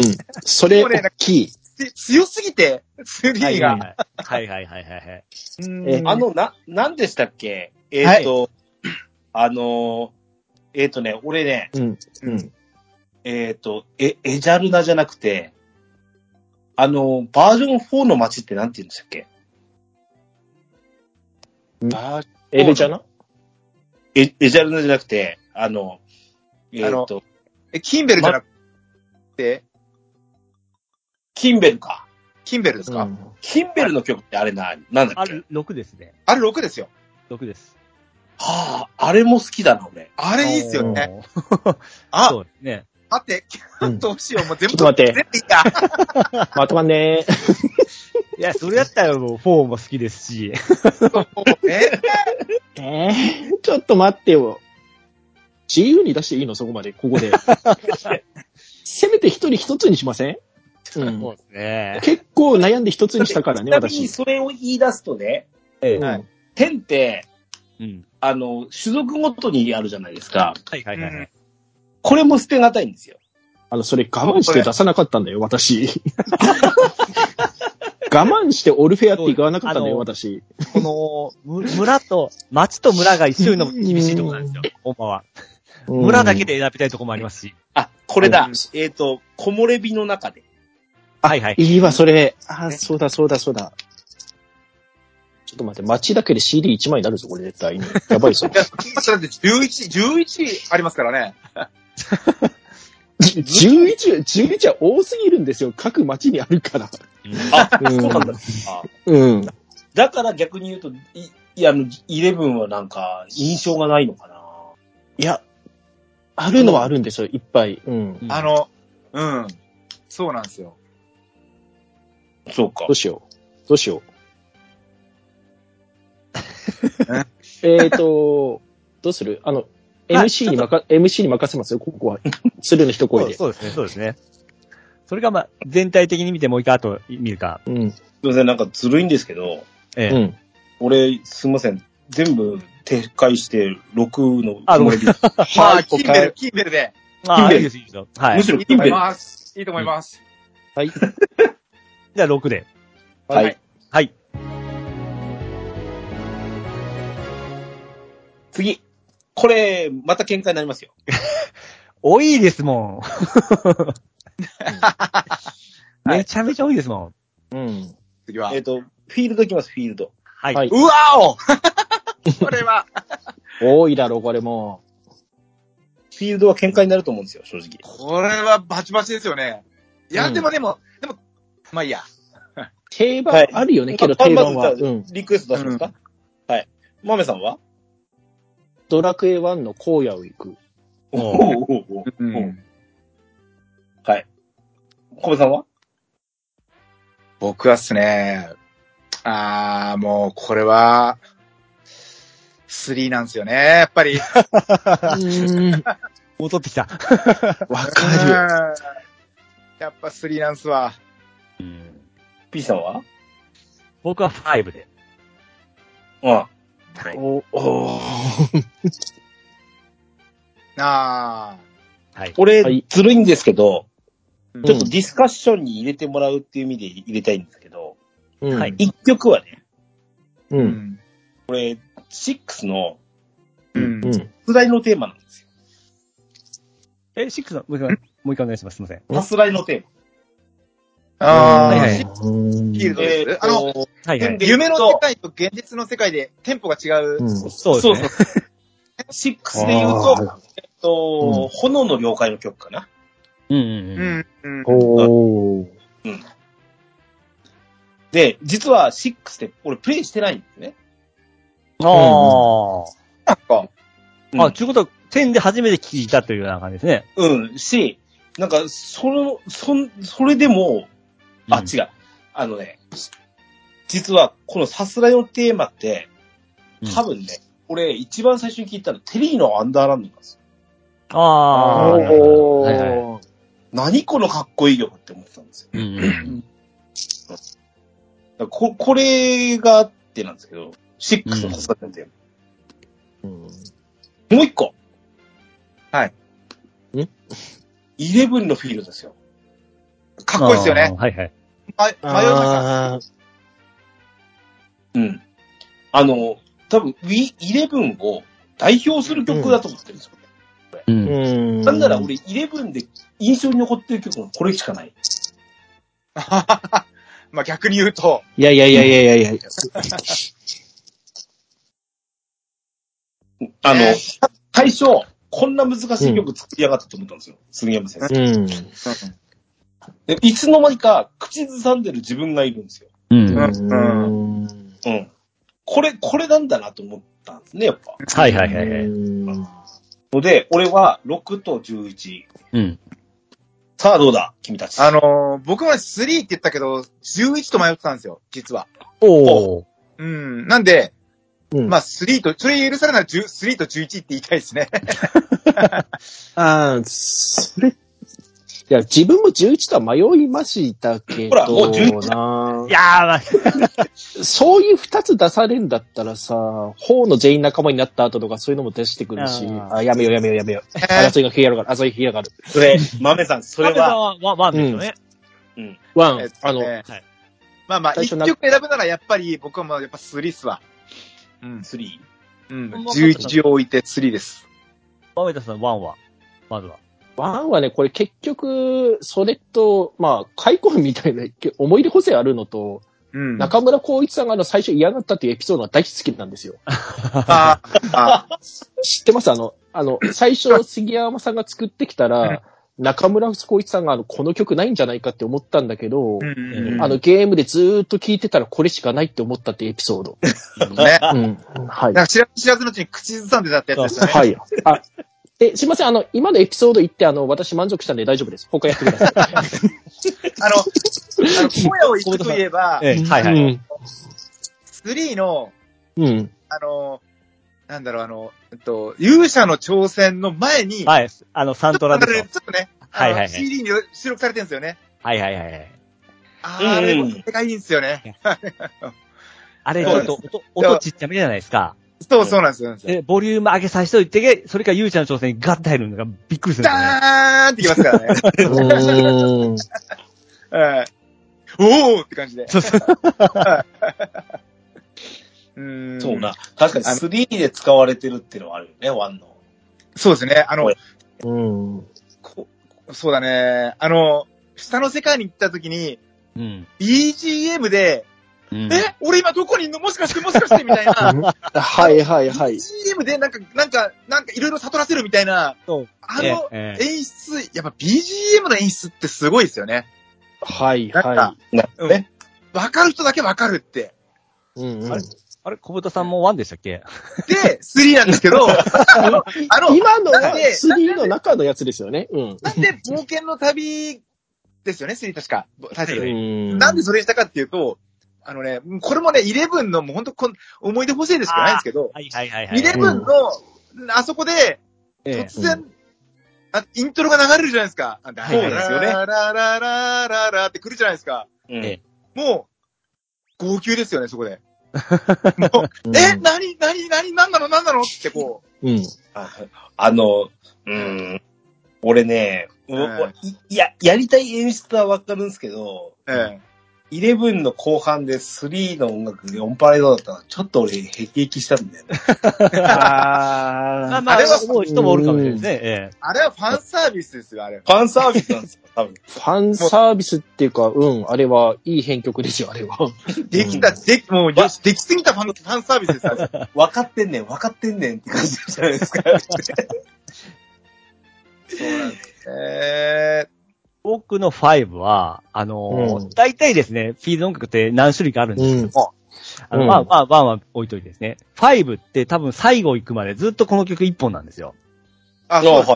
ん。それ、大きい。で強すぎて、3はいが。はいはいはいはいはい。うんえあの、な、なんでしたっけ？えっ、と、あの、えっ、とね、俺ね、うん。うん。えっ、と、え、エジャルナじゃなくて、あの、バージョン4の街ってなんて言うんでしたっけ？あエレじゃなえ、エジャルナじゃなくて、あの、えっ、と、え、キンベルじゃなくて、キンベルか。キンベルですか、うんキンベルの曲ってあれな、なんだっけ？あれ、6ですね。あれ6ですよ。6です。はあ、あれも好きだな、俺。あれいいっすよね。あそ、うね。待って、うん どうしよう、もう全部。ちょっと待って全部いいや。まとまんねいや、それやったらもう4も好きですし。え えー、ちょっと待ってよ。自由に出していいの？そこまで、ここで。せめて一人一つにしません？うん。そうですね。結構悩んで一つにしたからね、私。それを言い出すとね、ええうんはい天って、うん。あの、種族ごとにあるじゃないですか。はいはいはいはい。これも捨てがたいんですよ。あの、それ我慢して出さなかったんだよ、私。我慢してオルフェアって言わなかったんだよ、私。この、む村と、町と村が一緒にのも厳しいところなんですよ、ほんまは。村だけで選びたいところもありますし。あ、これだうん。えっ、と、木漏れ日の中で。はいはい。いいわ、それ。あ、そうだ、そうだ、そうだ。ちょっと待って、街だけで CD1 枚になるぞ、これ絶対に。やばいぞい。や、だって11、11ありますからね。11、11は多すぎるんですよ。各街にあるから。あ、うんそうなんだ。あうん。だから逆に言うと、い、いや、あの、11はなんか、印象がないのかな。いや、あるのはあるんですよ、いっぱい。うん。うんあの、うん。そうなんですよ。そうかどう。しよう。どうしよえう。え？っ と、どうする？あの、MC にまか、MC に任せますよ、ここは。鶴の一声で。そうですね、そうですね。それがまあ、全体的に見てもう一回後見るか。うん。すいません、なんかずるいんですけど、ええ。うん。俺、すいません。全部撤回して、6のあ木漏れ日。まあ、はいキンベル、キンベルで。ああ、キンベルいいです、いいですよ。はい。むじしろキンベル。いいと思います。いいと思います。はい。ゃあ6で。はい。はいはい。次。これ、また喧嘩になりますよ。多いですもん。はいめちゃめちゃ多いですもん。うん。次は。えっ、と、フィールドいきます、フィールド。はい。はいうわお これは、多いだろう、これもフィールドは喧嘩になると思うんですよ、正直。これはバチバチですよね。いや、うんでもでも、でも、まあいいや。う。定番はいあるよね、けどま定番は。まずじゃあうん。リクエスト出しますか、はい。マメさんは？ドラクエ1の荒野を行く。おおおおうんはい。コメさんは？僕はっすね、あー、もう、これは、3なんですよね、やっぱり。うん。戻ってきた。わうんかやっぱ3なんすわ。うん。?P さんは？僕は5で。うん。はいる。。お、お あはい。俺、はいずるいんですけど、ー。ちょっとディスカッションに入れてもらうっていう意味で入れたいんですけど、うん。はい一曲はね、う。うんん。これ、6のうんうん。スライのテーマなんですよ。え、6の、もう一回、もう一回お願いします。すいません。さすらいのテーあー、はいはいうんフィールドマ。ですえーあの、とはいはい。で夢の世界と現実の世界でテンポが違う。うんそうですね。6で言うと、えっと、炎の了解の曲かな。うんうんううん。ん。うん。おー。で、実は6って俺プレイしてないんですね。あなんか、うんあ。あ、ということは、10で初めて聞いたというような感じですね。うん、し、なんか、その、そん、それでも、あ、うん違う。あのね、実は、このさすらいのテーマって、うん多分ね、俺一番最初に聞いたのテリーのアンダーランドなんですよ。ああ。はいはいはい。何このかっこいい曲って思ってたんですよ。うんここれがあってなんですけど、6のさせて、うんもう一個。はい。んイレブンのフィールドですよ。かっこいいですよね。はいはい。ま迷いました。あうん。あの、多分、ウィ、イレブンを代表する曲だと思ってるんですよ。う。んん。なんなら俺、イレブンで印象に残ってる曲はこれしかない。まあ逆に言うと、いやいやいやいやいやいや。あの、ね最初、こんな難しい曲作りやがったと思ったんですよ。杉山先生。うん。でいつの間にか、口ずさんでる自分がいるんですよ。うん。んうん。うん。これ、これなんだなと思ったんですね、やっぱ。はいはいはいはい。ので、俺は6と11。うん。さあどうだ君たち。あのー僕は3って言ったけど、11と迷ってたんですよ、実は。おー。うん。なんで、うんまあ3と、それ許されるなら10 3と11って言いたいですね。ああ、それ、いや、自分も11とは迷いましたけど、ほらもう11ないやー、まあ、そういう二つ出されるんだったらさ、法の全員仲間になった後とかそういうのも出してくるし、あやめようやめようやめよう。えー争いが広がる、争いが広がる。それ、豆さん、それは、 one、one one ですよね。 one えっ、あの、えーはいまあまあ、一曲選ぶならやっぱり僕はもうやっぱ3っすわ。うん。3。うん。うん11を置いて3です。マメタさん、 one は。まずは。 one はね、これ結局、それと、まあ、開口みたいな思い出補正あるのと、うん。中村光一さんがあの最初嫌がったっていうエピソードが大好きなんですよ。知ってます？あの、あの、最初杉山さんが作ってきたら、中村光一さんがあの、この曲ないんじゃないかって思ったんだけど、ー。うんうんあの、ゲームでずーっと聴いてたらこれしかないって思ったっていうエピソード。うん。ね。うん。はいなん。か知ら知らずのうちに口ずさんでたってやつですよね。はい。あ、え、すいません、あの、今のエピソード言って、あの、私満足したんで大丈夫です。他やってください。あの、あの、声を言くといえば、ええ、はいはい。うん。3の、うん。あの、なんだろう、あの、えっと、勇者の挑戦の前に、はい。あの、サントラでちょっとねちょっとね、あのはいはいはい CD に収録されてるんですよね。はいはいはいはい。あーあれ、うんがいいんですよね。あれ、ちそうですょっと音、音ちっちゃめじゃないですか。そう、そうなんですよ。で、ボリューム上げさせといて、それからゆうちゃんの挑戦にガッと入るのがびっくりするね。ダーンってきますからね。うーん。はいおーって感じで。そうそう。うーんそうな。。確かに3で使われてるっていうのはあるよね、1の。そうですね。あの、うん。こそうだね。あの、下の世界に行った時に、うん。BGM で、うんえ俺今どこにいんの？もしかしてもしかしてみたいな。はいはいはい。BGM でなんか、なんか、なんかいろいろ悟らせるみたいな、そうあのええ演出、やっぱ BGM の演出ってすごいですよね。はいなんかはなうんね。わかる人だけわかるって。い。うんうんあれ？あれ、小豚さんもワンでしたっけ？で、3なんですけど、あの、あの今のはなんで3の中のやつですよね。うん。なんで冒険の旅ですよね、3確か。タイトルで。うんなんでそれにしたかっていうと、あのね、これもね、11のもう本当こん思い出補正でしかないんですけど、はいはいはいはい。11の、あそこで、ええ突然、あイントロが流れるじゃないですか。そうですよねララララララって来るじゃないですか。うんえもう、号泣ですよね、そこで。もう、うんえ、なに、なに、なに、なんなの、なんなのってこうん。ああの、うん、俺ね、いや、やりたい演出はわかるんですけど、う、え11の後半で3の音楽がオンパレードだったら、ちょっと俺、へきへきしたんだよね。あまあまあ、あれは思う人もおるかもしれないですね。ええ。あれはファンサービスですよ、あれ。ファンサービスなんですよ、多分。ファンサービスっていうか、うん、あれはいい編曲ですよ、あれは。できた、でき、もう、よし、できすぎたファン、ファンサービスです、あれ。分かってんねん、分かってんねんって感じじゃないですか。そうなんです。え僕の5は、あのーうん大体ですね、フィールド音楽って何種類かあるんですけども、あの、うんまあまあ、ワンは置いといてですね。5って多分最後行くまでずっとこの曲一本なんですよ。ー、あ、そ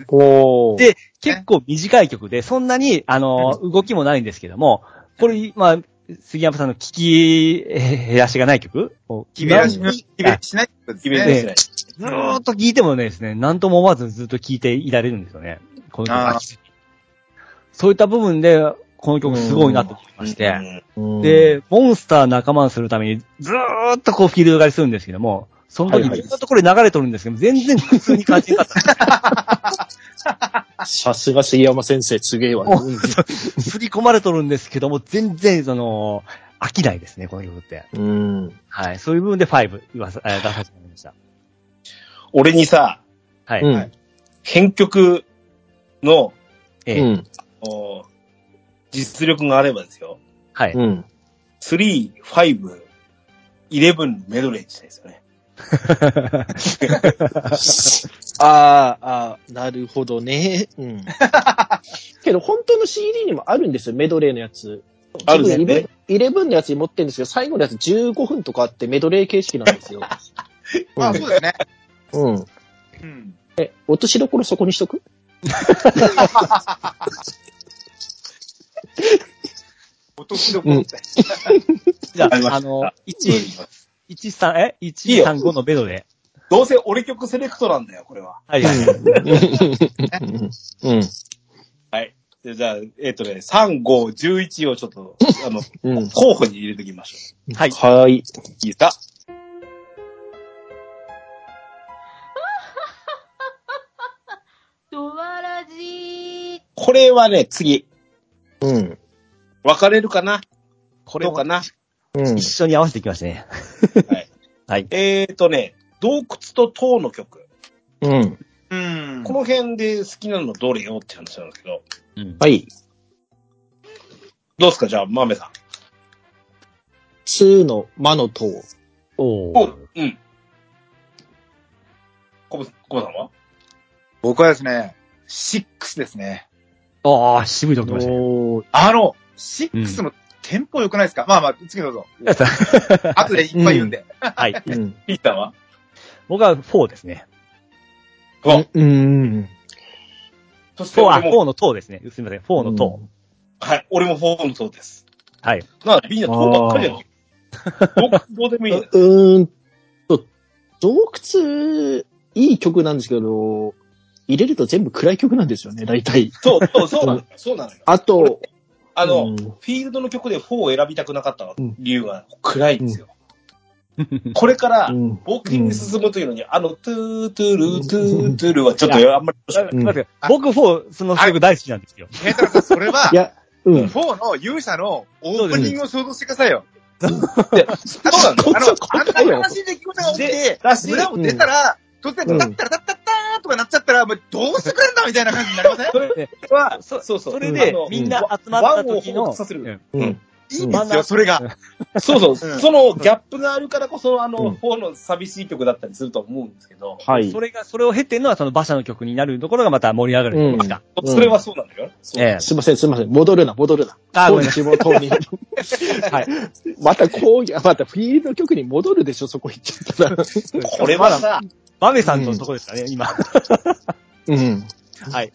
うで。で結構短い曲で、そんなに、あのー動きもないんですけども、これ、まあ、杉山さんの聞き減らしがない曲？を決めらし、なん決めしないってことですね。決めてない。ずーっと聞いてもねですね、なんとも思わずずっと聞いていられるんですよね。この曲そういった部分で、この曲すごいなと思いまして、で、モンスター仲間にするために、ずーっとこうフィールド狩りするんですけども、その時ずっとこれ流れとるんですけど、全然普通に感じなかった。さすが杉山先生、すげえわ。すり込まれとるんですけども、全然その、飽きないですね、この曲って。うん。はい。そういう部分で5言わさ、えー出させてもらいました。俺にさ、はい。うん。編曲のえーうん。お実力があればですよ。はい。うん。3、5、11メドレーにしたいですよね。ああ、ああ、なるほどね。うん。けど、本当の CD にもあるんですよ、メドレーのやつ。あるんですね自分11のやつに持ってるんですけど、最後のやつ15分とかあってメドレー形式なんですよ。ま あ、そうだよね。うん。うん。え、落としどころそこにしとく？落としどころ。じゃああ、あの、1、1、3、え？いい ?1、よ3、5のメドレどうせ俺曲セレクトなんだよ、これは。ー。はいはい。うん。はい。でじゃあ、えっ、とね、3、5、11をちょっと、あの、うん。候補に入れておきましょはい。はい。う。いいか？ドワラジー。これはね、次、うん。分かれるかな？これかな？うん一。緒に合わせていきましたね。はい。はい。えっ、とね、洞窟と塔の曲。うん。うん。この辺で好きなのどれよって話なんですけど、うん。はい。どうですか？じゃあ、豆さん。2の魔の塔。おおうん。コブ、コブさんは？僕はですね、6ですね。ああ、渋いとこ来ましたね。あの、6のテンポ良くないですか、まあまあ、次どうぞ。後でいっぱい言うんで。はい。うん。ピーターは？僕は4ですね。あうん。そして4、あ、俺も、4の塔ですね。すみません。4の塔。はい、俺も4の塔です。はい。なあ、みんな塔ばっかりだよ。どうどうでもいい。うーんと、洞窟、いい曲なんですけど、入れると全部暗い曲なんですよね、大体。そう、そう、そうなのよ。そうなのよ。あと、あの、うんフィールドの曲で4を選びたくなかったうん理由が暗いんですよ。これからう、ん冒険に進むというのに、あの、トゥートゥルートゥートゥルーはちょっとあんまり。うん待って僕4、その曲大好きなんですよ。それはいや、うん。4の勇者のオープニングを想像してくださいよ。でそうなんだよ。あの、あんなに悲しい出来事が起きて、村を出たら、突然、うんタッタラタッタッターとかなっちゃったら、もうどうしてくれんだみたいな感じになりません？それは、そそうそう。それでみんな集まった時の、うんうん。いいんですよ、それが。そうそう。うんそのギャップがあるからこそ、あうんの、4の寂しい曲だったりすると思うんですけど、はいそ。れが、それを経てるのはその馬車の曲になるところがまた盛り上がるところですか？うんそれはそうなんだよ。ええすいません、すいません。戻るな、戻るな。あごめんな。はい。またこう、またフィールド曲に戻るでしょ、そこ行っちゃったら。これはさ、バメさんのところですかね、今。うん。はい。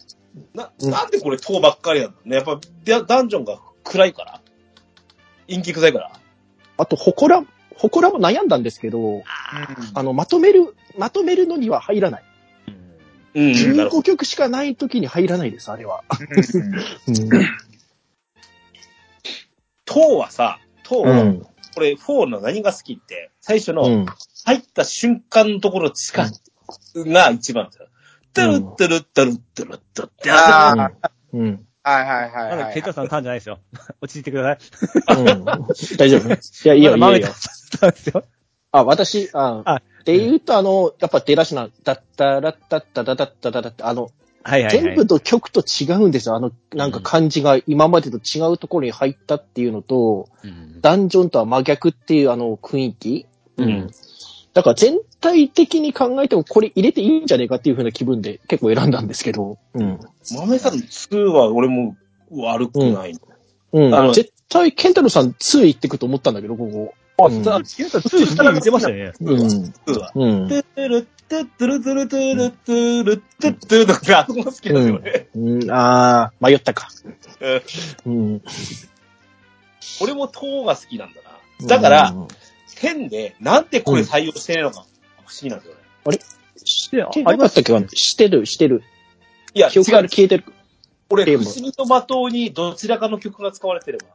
な、うんなんでこれ塔ばっかりなんだろうね。やっぱ、ダダンジョンが暗いから陰気臭いからあと、ほこら、ほこらも悩んだんですけど、あの、まとめる、まとめるのには入らない。うん、なるほ15曲しかない時に入らないです、あれは。う。塔はさ、塔は、うん。これ4の何が好きって、最初のうん。入った瞬間のところしか、が一番ですよ。トゥルットゥルットゥルットゥルットゥってああ、うん。はいはいはいまだはい。ケンタさんのターンじゃないですよ。落ち着いてください。うん。大丈夫いや、いいよ、いいよいいよですよ。あ、私、あ、あって言うと、あの、やっぱ出だしな、だったらったっただだっただだって、あの、はいはいはい。全部と曲と違うんですよ。あの、なんか漢字が今までと違うところに入ったっていうのと、うんダンジョンとは真逆っていうあの雰囲気。うん。だから全体的に考えてもこれ入れていいんじゃねえかっていう風な気分で結構選んだんですけど。うん。豆さんの2は俺も悪くない。うん。あの絶対、ケンタロウさん2行ってくと思ったんだけど、ここ。あ、うんさ、ケンタさん2好き言ってましたよね。うん。2は。うん。トゥルットゥトゥルトゥルトゥルトゥルトゥトゥとか、あそこ好きなんですよね。うん、あー、迷ったか。うんうん。俺も塔が好きなんだな。だから、うん10で、なんでこれ採用してないのか、不思議なんですよね。してなかったっけ？してる、してる。いや、記憶から違う消えてる。俺、不思議の的にどちらかの曲が使われてれば。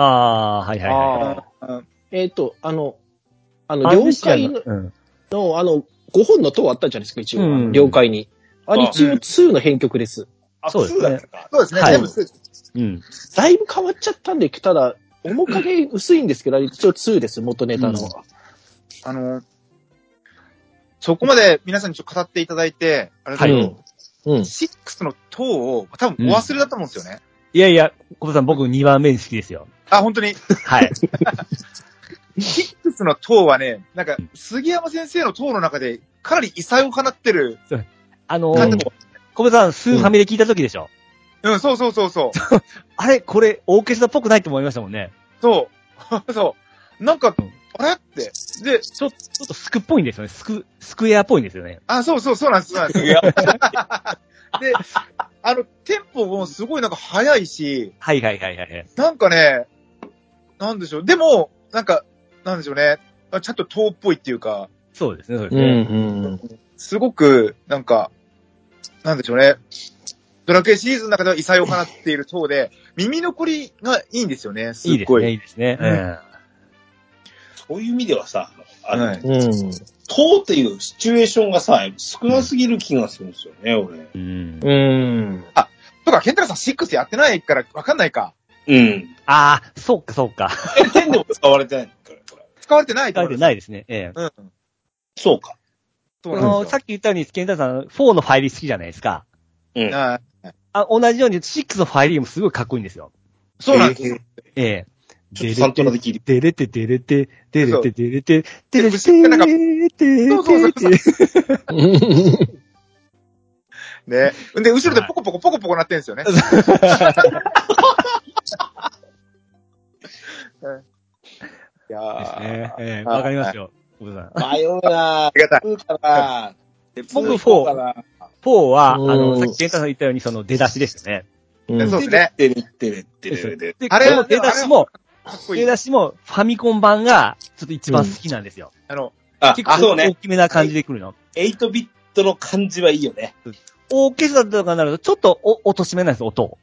ああー、はいはいはい。えっ、と、あの、あの、了解の、うん。のあの、5本の塔あったじゃないですか、一応。うん了解に。あれあ一応2の編曲です。あ、そうですね2。そうですね、はい全部そうですうん。だいぶ変わっちゃったんで、ただ、面影薄いんですけど、一応2です、元ネタの。うんあの、そこまで皆さんにちょっと語っていただいて、あれだけど、はいうん。うん。6の塔を多分お忘れだと思うんですよね。いやいや、小田さん僕2番目に好きですよ。あ、本当に？はい。6の塔はね、なんか、杉山先生の塔の中で、かなり異彩を放ってる。あのうんー、小田さん、スーファミで聞いた時でしょ？うん、そうそうそうそう。あれ、これ、オーケストラっぽくないって思いましたもんね。そう。そう。なんかうん、あれって。で、ちょ、ちょっとスクっぽいんですよね。スク、スクエアっぽいんですよね。あ、そうそう、そうなんです。そうなんです で、あの、テンポもすごいなんか速いし、はいはいはいはいはい。なんかね、なんでしょう。でも、なんか、なんでしょうね。ちゃんと塔っぽいっていうか、そうですね、そうですうん。ね。うん。すごく、なんか、なんでしょうね。ドラクエシリーズの中では異彩を放っている塔で、耳残りがいいんですよね。すっごい。いいですね、いいですね。そういう意味ではさ、あの、はいうん。塔っていうシチュエーションがさ、少なすぎる気がするんですよね、俺。うん。うん。とか、ケンタラさん6やってないからわかんないか。うん。ああ、そうかそうか。え、10でも使われてないのこれ。これ使われてないと書い思います。てないですね。ええ。うん。そうか。さっき言ったように、ケンタさん、4のファイリー好きじゃないですか。うん。はいあ、同じように6のファイリーもすごいかっこいいんですよ。そうなんですよ。ええ。ちょっとサントラで聞いて。デレテデレテ、デレテデレテ、デレテ後ろからなんかデレそうそうそうテテ。ね。で、後ろでポコポコポコポコなってんですよね。い やーね。ええ、わかりますよ。迷うなありがたい。2かな僕2かな4は、あうんの、さっきケンタさん言ったように、その出だしですよね。うんそうですね。てれってれってれで。で、あれ出だしも、出。だしも、ファミコン版が、ちょっと一番好きなんですよ。あの、あ、結構大。きめな感じで来るの。8ビットの感じはいいよね。オーケストラとかになると、ちょっとお落としめなんです、音を。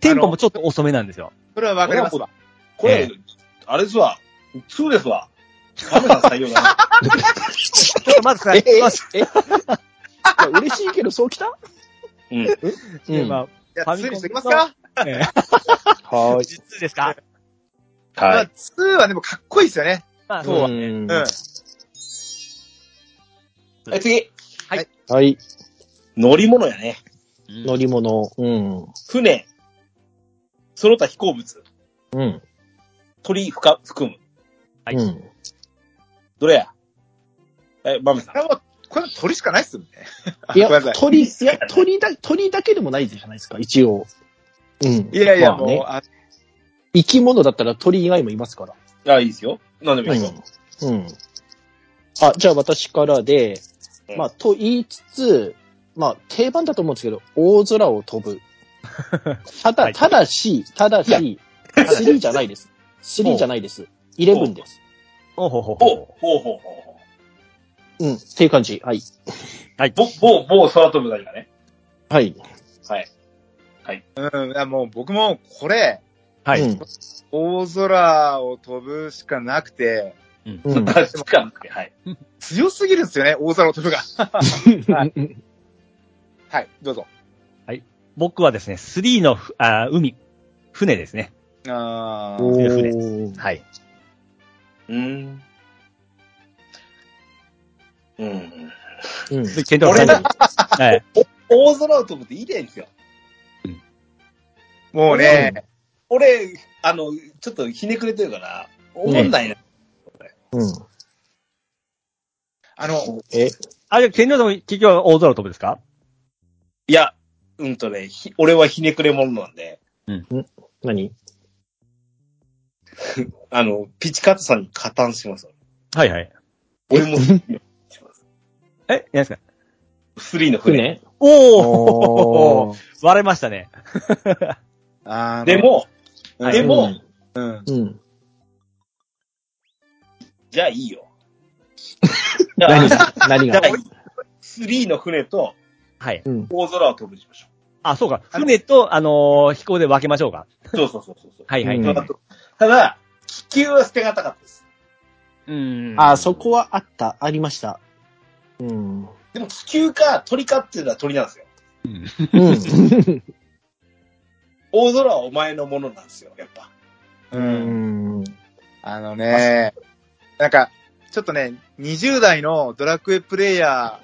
テンポもちょっと遅めなんですよ。それはわかりますわ。これ、えあれですわ。2ですわ。カメラ採用だな。ちょっとまずさ、え、え、まえ、いや嬉しいけど、そうきた？うん。うん。まいや、ファミコン2にしときますか？あ、えはー実ですか？まあ、はい。2はでもかっこいいですよね。まあ、い。そうはね。んうん。はい、次。はい。乗り物やね。乗り物。うん。船。その他飛行物。うん。鳥ふか含む。はいうん。どれや？え、バメさんこれは鳥しかないっすもんね。いや。鳥、いや、鳥だ、鳥だけでもないじゃないですか、一応。うん。いやいや、まあねもう、あ生き物だったら鳥以外もいますから。あ、いいですよ。何でもいいよ。うん。うん。あ、じゃあ私からで、うんまあ、と言いつつ、まあ、定番だと思うんですけど、大空を飛ぶ。ただ、はいただし、ただし、3じゃないです。3じゃないです。11です。おほほほうほ。ほうほうほうほうん、っていう感じ。はい。う。ぼ、某、某空飛ぶだがね。はい。はい。うん、いやもう僕もこれ、はい。うん。大空を飛ぶしかなくて、うん。あ、しかもはい。強すぎるんですよね、大空を飛ぶが。はい、どうぞ。僕はですね、3のふあ海、船ですね。あおーー。はい。うーん。うん。うん。で、ケンタロウさんにはい。大空を飛ぶっていいですよ。もうね、俺、あの、ちょっとひねくれてるから、思んないな。うん。あの、え、あ、じゃあ、ケンタロウさんも結局は大空を飛ぶですか？いや、うんとね、ひ俺はひねくれ者なんで、何？あの、ピチカットさんに加担します。はいはい。俺も。え何ですか？3の船。船？おー割れましたね。あので、も、うんでも、うん。うん。じゃあいいよ。何が？何が？じゃあいい。3の船とはい。うん。大空を飛ぶにしましょあ、そうか。船と、あのー飛行で分けましょうか。そうそうそうそう。はいはい。うんうんただ、気球は捨てがたかったです。うん。あ、そこはあった、ありました。うん。でも気球か鳥かっていうのは鳥なんですよ。うん。大空はお前のものなんですよ、やっぱ。う。うんん。あのね、なんか、ちょっとね、20代のドラクエプレイヤ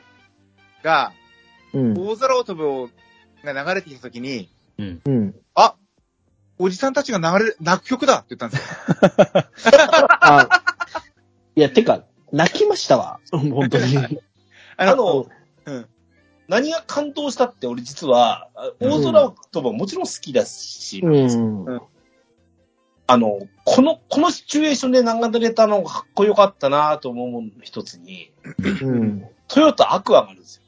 ーが、うん。大空を飛ぶをが流れてきたときに、うん。あおじさんたちが流れる、泣く曲だって言ったんですよ。あ、いや、てか、泣きましたわ。本当に。ああの、うん。何が感動したって俺実は、あ大空を飛ぶはもちろん好きだし、うん。あの、この、このシチュエーションで流れたのがかっこよかったなと思うものの一つに、うん。トヨタアクアがあるんですよ。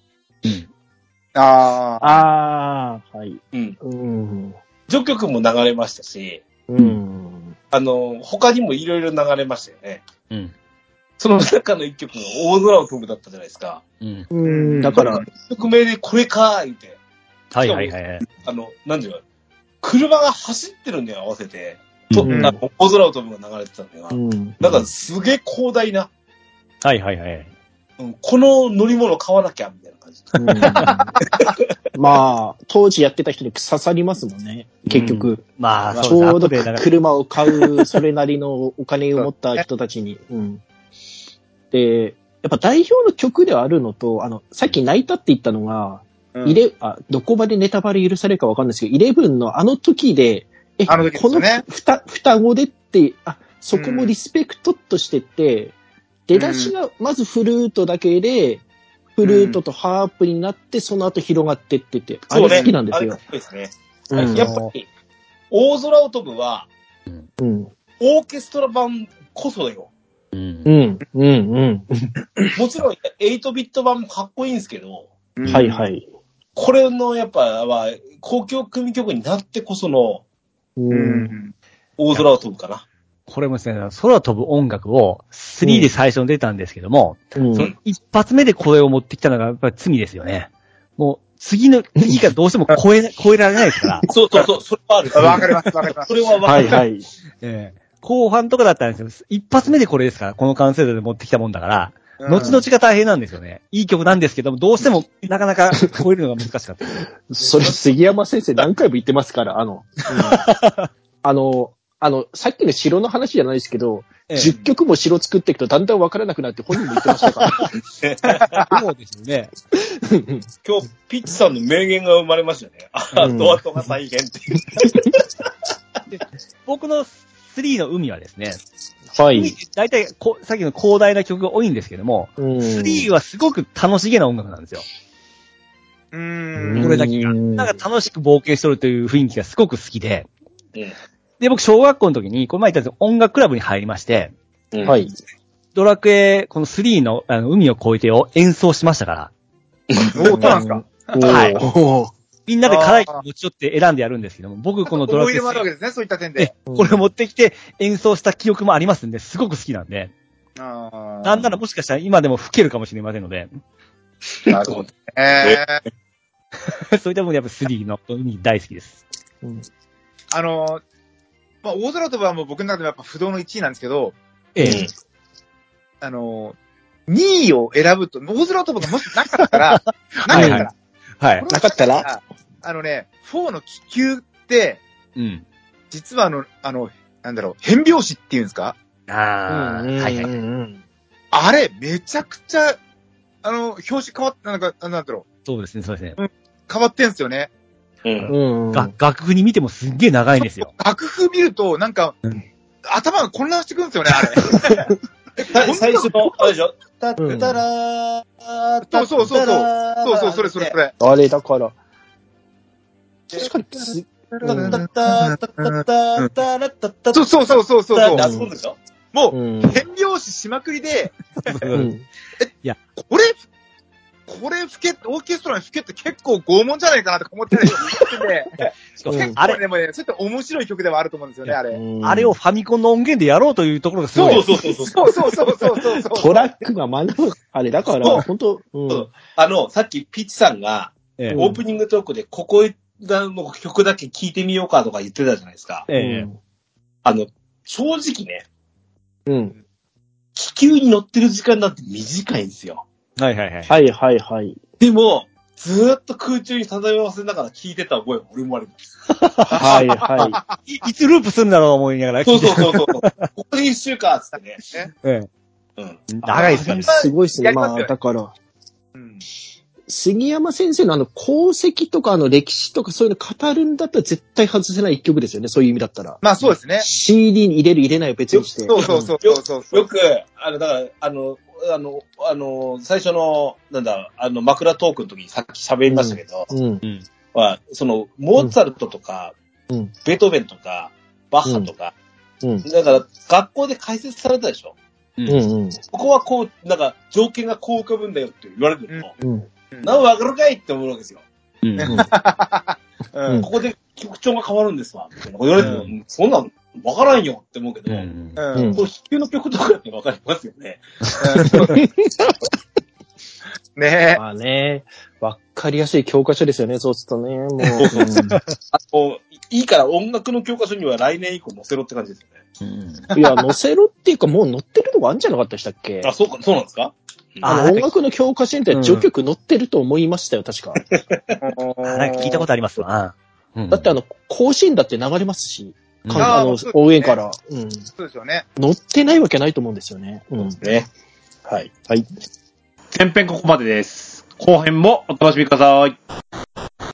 ああ。ああ、はい。うん。うん。序曲も流れましたし、うん。あの、他にもいろいろ流れましたよね。うん。その中の一曲が大空を飛ぶだったじゃないですか。うん。うん。だから、曲名でこれかー言って、はいはいはいはい。あの、なんていうの、車が走ってるんだよ、合わせて。と、うんあの大空を飛ぶが流れてたんだよう。ん。だからすげえ広大な、はいはいはい。うん、この乗り物買わなきゃ、みたいな感じ。うん まあ、当時やってた人に刺さりますもんね。結局。まあ、ちそうですょうど後でだから車を買う、それなりのお金を持った人たちに。うん。で、やっぱ代表の曲ではあるのと、あの、さっき泣いたって言ったのが、うんイレ、あ、どこまでネタバレ許されるかわかんないですけど、イレブンのあの時で、え、あの時ですこのふた、双子でって、あ、そこもリスペクトとしてて、出だしがまずフルートだけで、フルートとハープになって、その後広がってってて、あれ好きなんですよあれかっ。こいいですね。うんやっぱり、大空を飛ぶは、うん。オーケストラ版こそよ。うんう。ん。うん。うん。もちろん、8ビット版もかっこいいんですけど、はいはい。これのやっぱ、は、公共組曲になってこそのう。うんん。大空を飛ぶかな。これもですね、空飛ぶ音楽を3で最初に出たんですけども、うんその一発目でこれを持ってきたのがやっぱり罪ですよね。もう、次の、次がどうしても超え、超えられないですから。そうそうそう、それはある。わかります、わかります。それはわかる。はいはい。ええ後半とかだったんですよ。一発目でこれですから、この完成度で持ってきたもんだから、後々が大変なんですよね。いい曲なんですけども、どうしてもなかなか超えるのが難しかった。それ杉山先生何回も言ってますから、あの、あの、あの、さっきの城の話じゃないですけど、ええ10曲も城作っていくとだんだん分からなくなって本人も言ってましたから。そうですよね。今日、ピッチさんの名言が生まれましたね。あ、うんドアトが大変っていう。僕の3の海はですね、海はい。大体こ、さっきの広大な曲が多いんですけども、うん3はすごく楽しげな音楽なんですよ。ううんん。これだけが。うんなんか楽しく冒険しとるという雰囲気がすごく好きで、うんで、僕、小学校の時に、この前言った音楽クラブに入りまして、うんはい。ドラクエ、この3のあの海を越えてを演奏しましたから、おそうなんですかはいみんなで課題持ち寄って選んでやるんですけども、僕このドラクエ思い入れもあるわけですね、そういった点で。これを持ってきて演奏した記憶もありますんで、すごく好きなんで、あーなんならもしかしたら今でも吹けるかもしれませんので、なるほど。えー、そういったものでやっぱ3の海大好きです。あの、まあ、大空飛ぶはもう僕の中でもやっぱ不動の1位なんですけど、ええ。あの、2位を選ぶと、大空飛ぶがもしなかったら、なかったら、はいはい。なかったら？あのね、4の気球って、うん。実はあの、あの、なんだろう、変拍子っていうんですか？ああ、はいはい。うんあれ、めちゃくちゃ、あの、表紙変わっなんか、なんだろう、そうですね、そうですね。変わってんすよね。うん。うん。が楽譜に見てもすっげえ長いんですよ。楽譜見ると、なんか、うん頭が混乱してくるんですよね、あれ。さ最初の、あれでしょ？たうんたらー、そうそうそうそう。そうそう、それそれそれ。あれだから。確かにす、たたたたたたたらたたそうそうそうそうそうそうで。遊ぶんでしょもう、うん。変拍子しまくりで、うんこれ、これ吹け、オーケストラに吹けって結構拷問じゃないかなとか思ってて、しかもうんあれ、でもね、ちょっと面白い曲ではあると思うんですよね、あれ。あれをファミコンの音源でやろうというところがすごい。そうそうそうそう。そうそうそうそうそうそう。トラックが学ぶ、あれだかそうら、本当あの、さっきピッチさんが、ええオープニングトークでここの曲だけ聴いてみようかとか言ってたじゃないですか。うええん。あの、正直ね、うん。気球に乗ってる時間なんて短いんですよ。はいはいはい。はいはいはい。でも、ずーっと空中に漂わせながら聞いてた覚えも俺もあります。はいは いつループするんだろう思いながらそうそうそうそう。ここで一週間っつってね。えうん。え長いですよねい。。すごいですね。まあ、だから、うん。杉山先生のあの、功績とかあの、歴史とかそういうの語るんだったら絶対外せない一曲ですよね。そういう意味だったら。まあそうですね。CD に入れる入れないを別にして。そうそうそうそうそうそう。よく、あの、だから、あの、あの、あの、最初の、なんだ、あの、枕トークの時にさっき喋りましたけど、うん。うん。は、その、モーツァルトとか、うんベートーベンとか、バッハとか、うん。だから、学校で解説されたでしょ？う。うんん。うん。ここはこう、なんか、条件がこう浮かぶんだよって言われるの、うん。うんなんわかるかいって思うわけですよ。うん。うん うんここで曲調が変わるんですわ。みたいなこと言われても、うそんなんわからんよって思うけど、うん。うんうんこれ、飛球の曲とかってわかりますよね。ねまあね、わかりやすい教科書ですよね、そうするとね。もう。あの、いいから音楽の教科書には来年以降載せろって感じですよね。うんいや、載せろっていうか、もう載ってるとこあるんじゃなかったでしたっけ？あ、そうか、そうなんですか？あの、音楽の教科書にって序曲載ってると思いましたよ、確か。あなんか聞いたことありますわ。うんだってあの、甲子園だって流れますし、うんかあのあーそうですね応援から。うん。そうですよね。載ってないわけないと思うんですよね。うん。ね。はい。はい。前編ここまでです。後編もお楽しみください。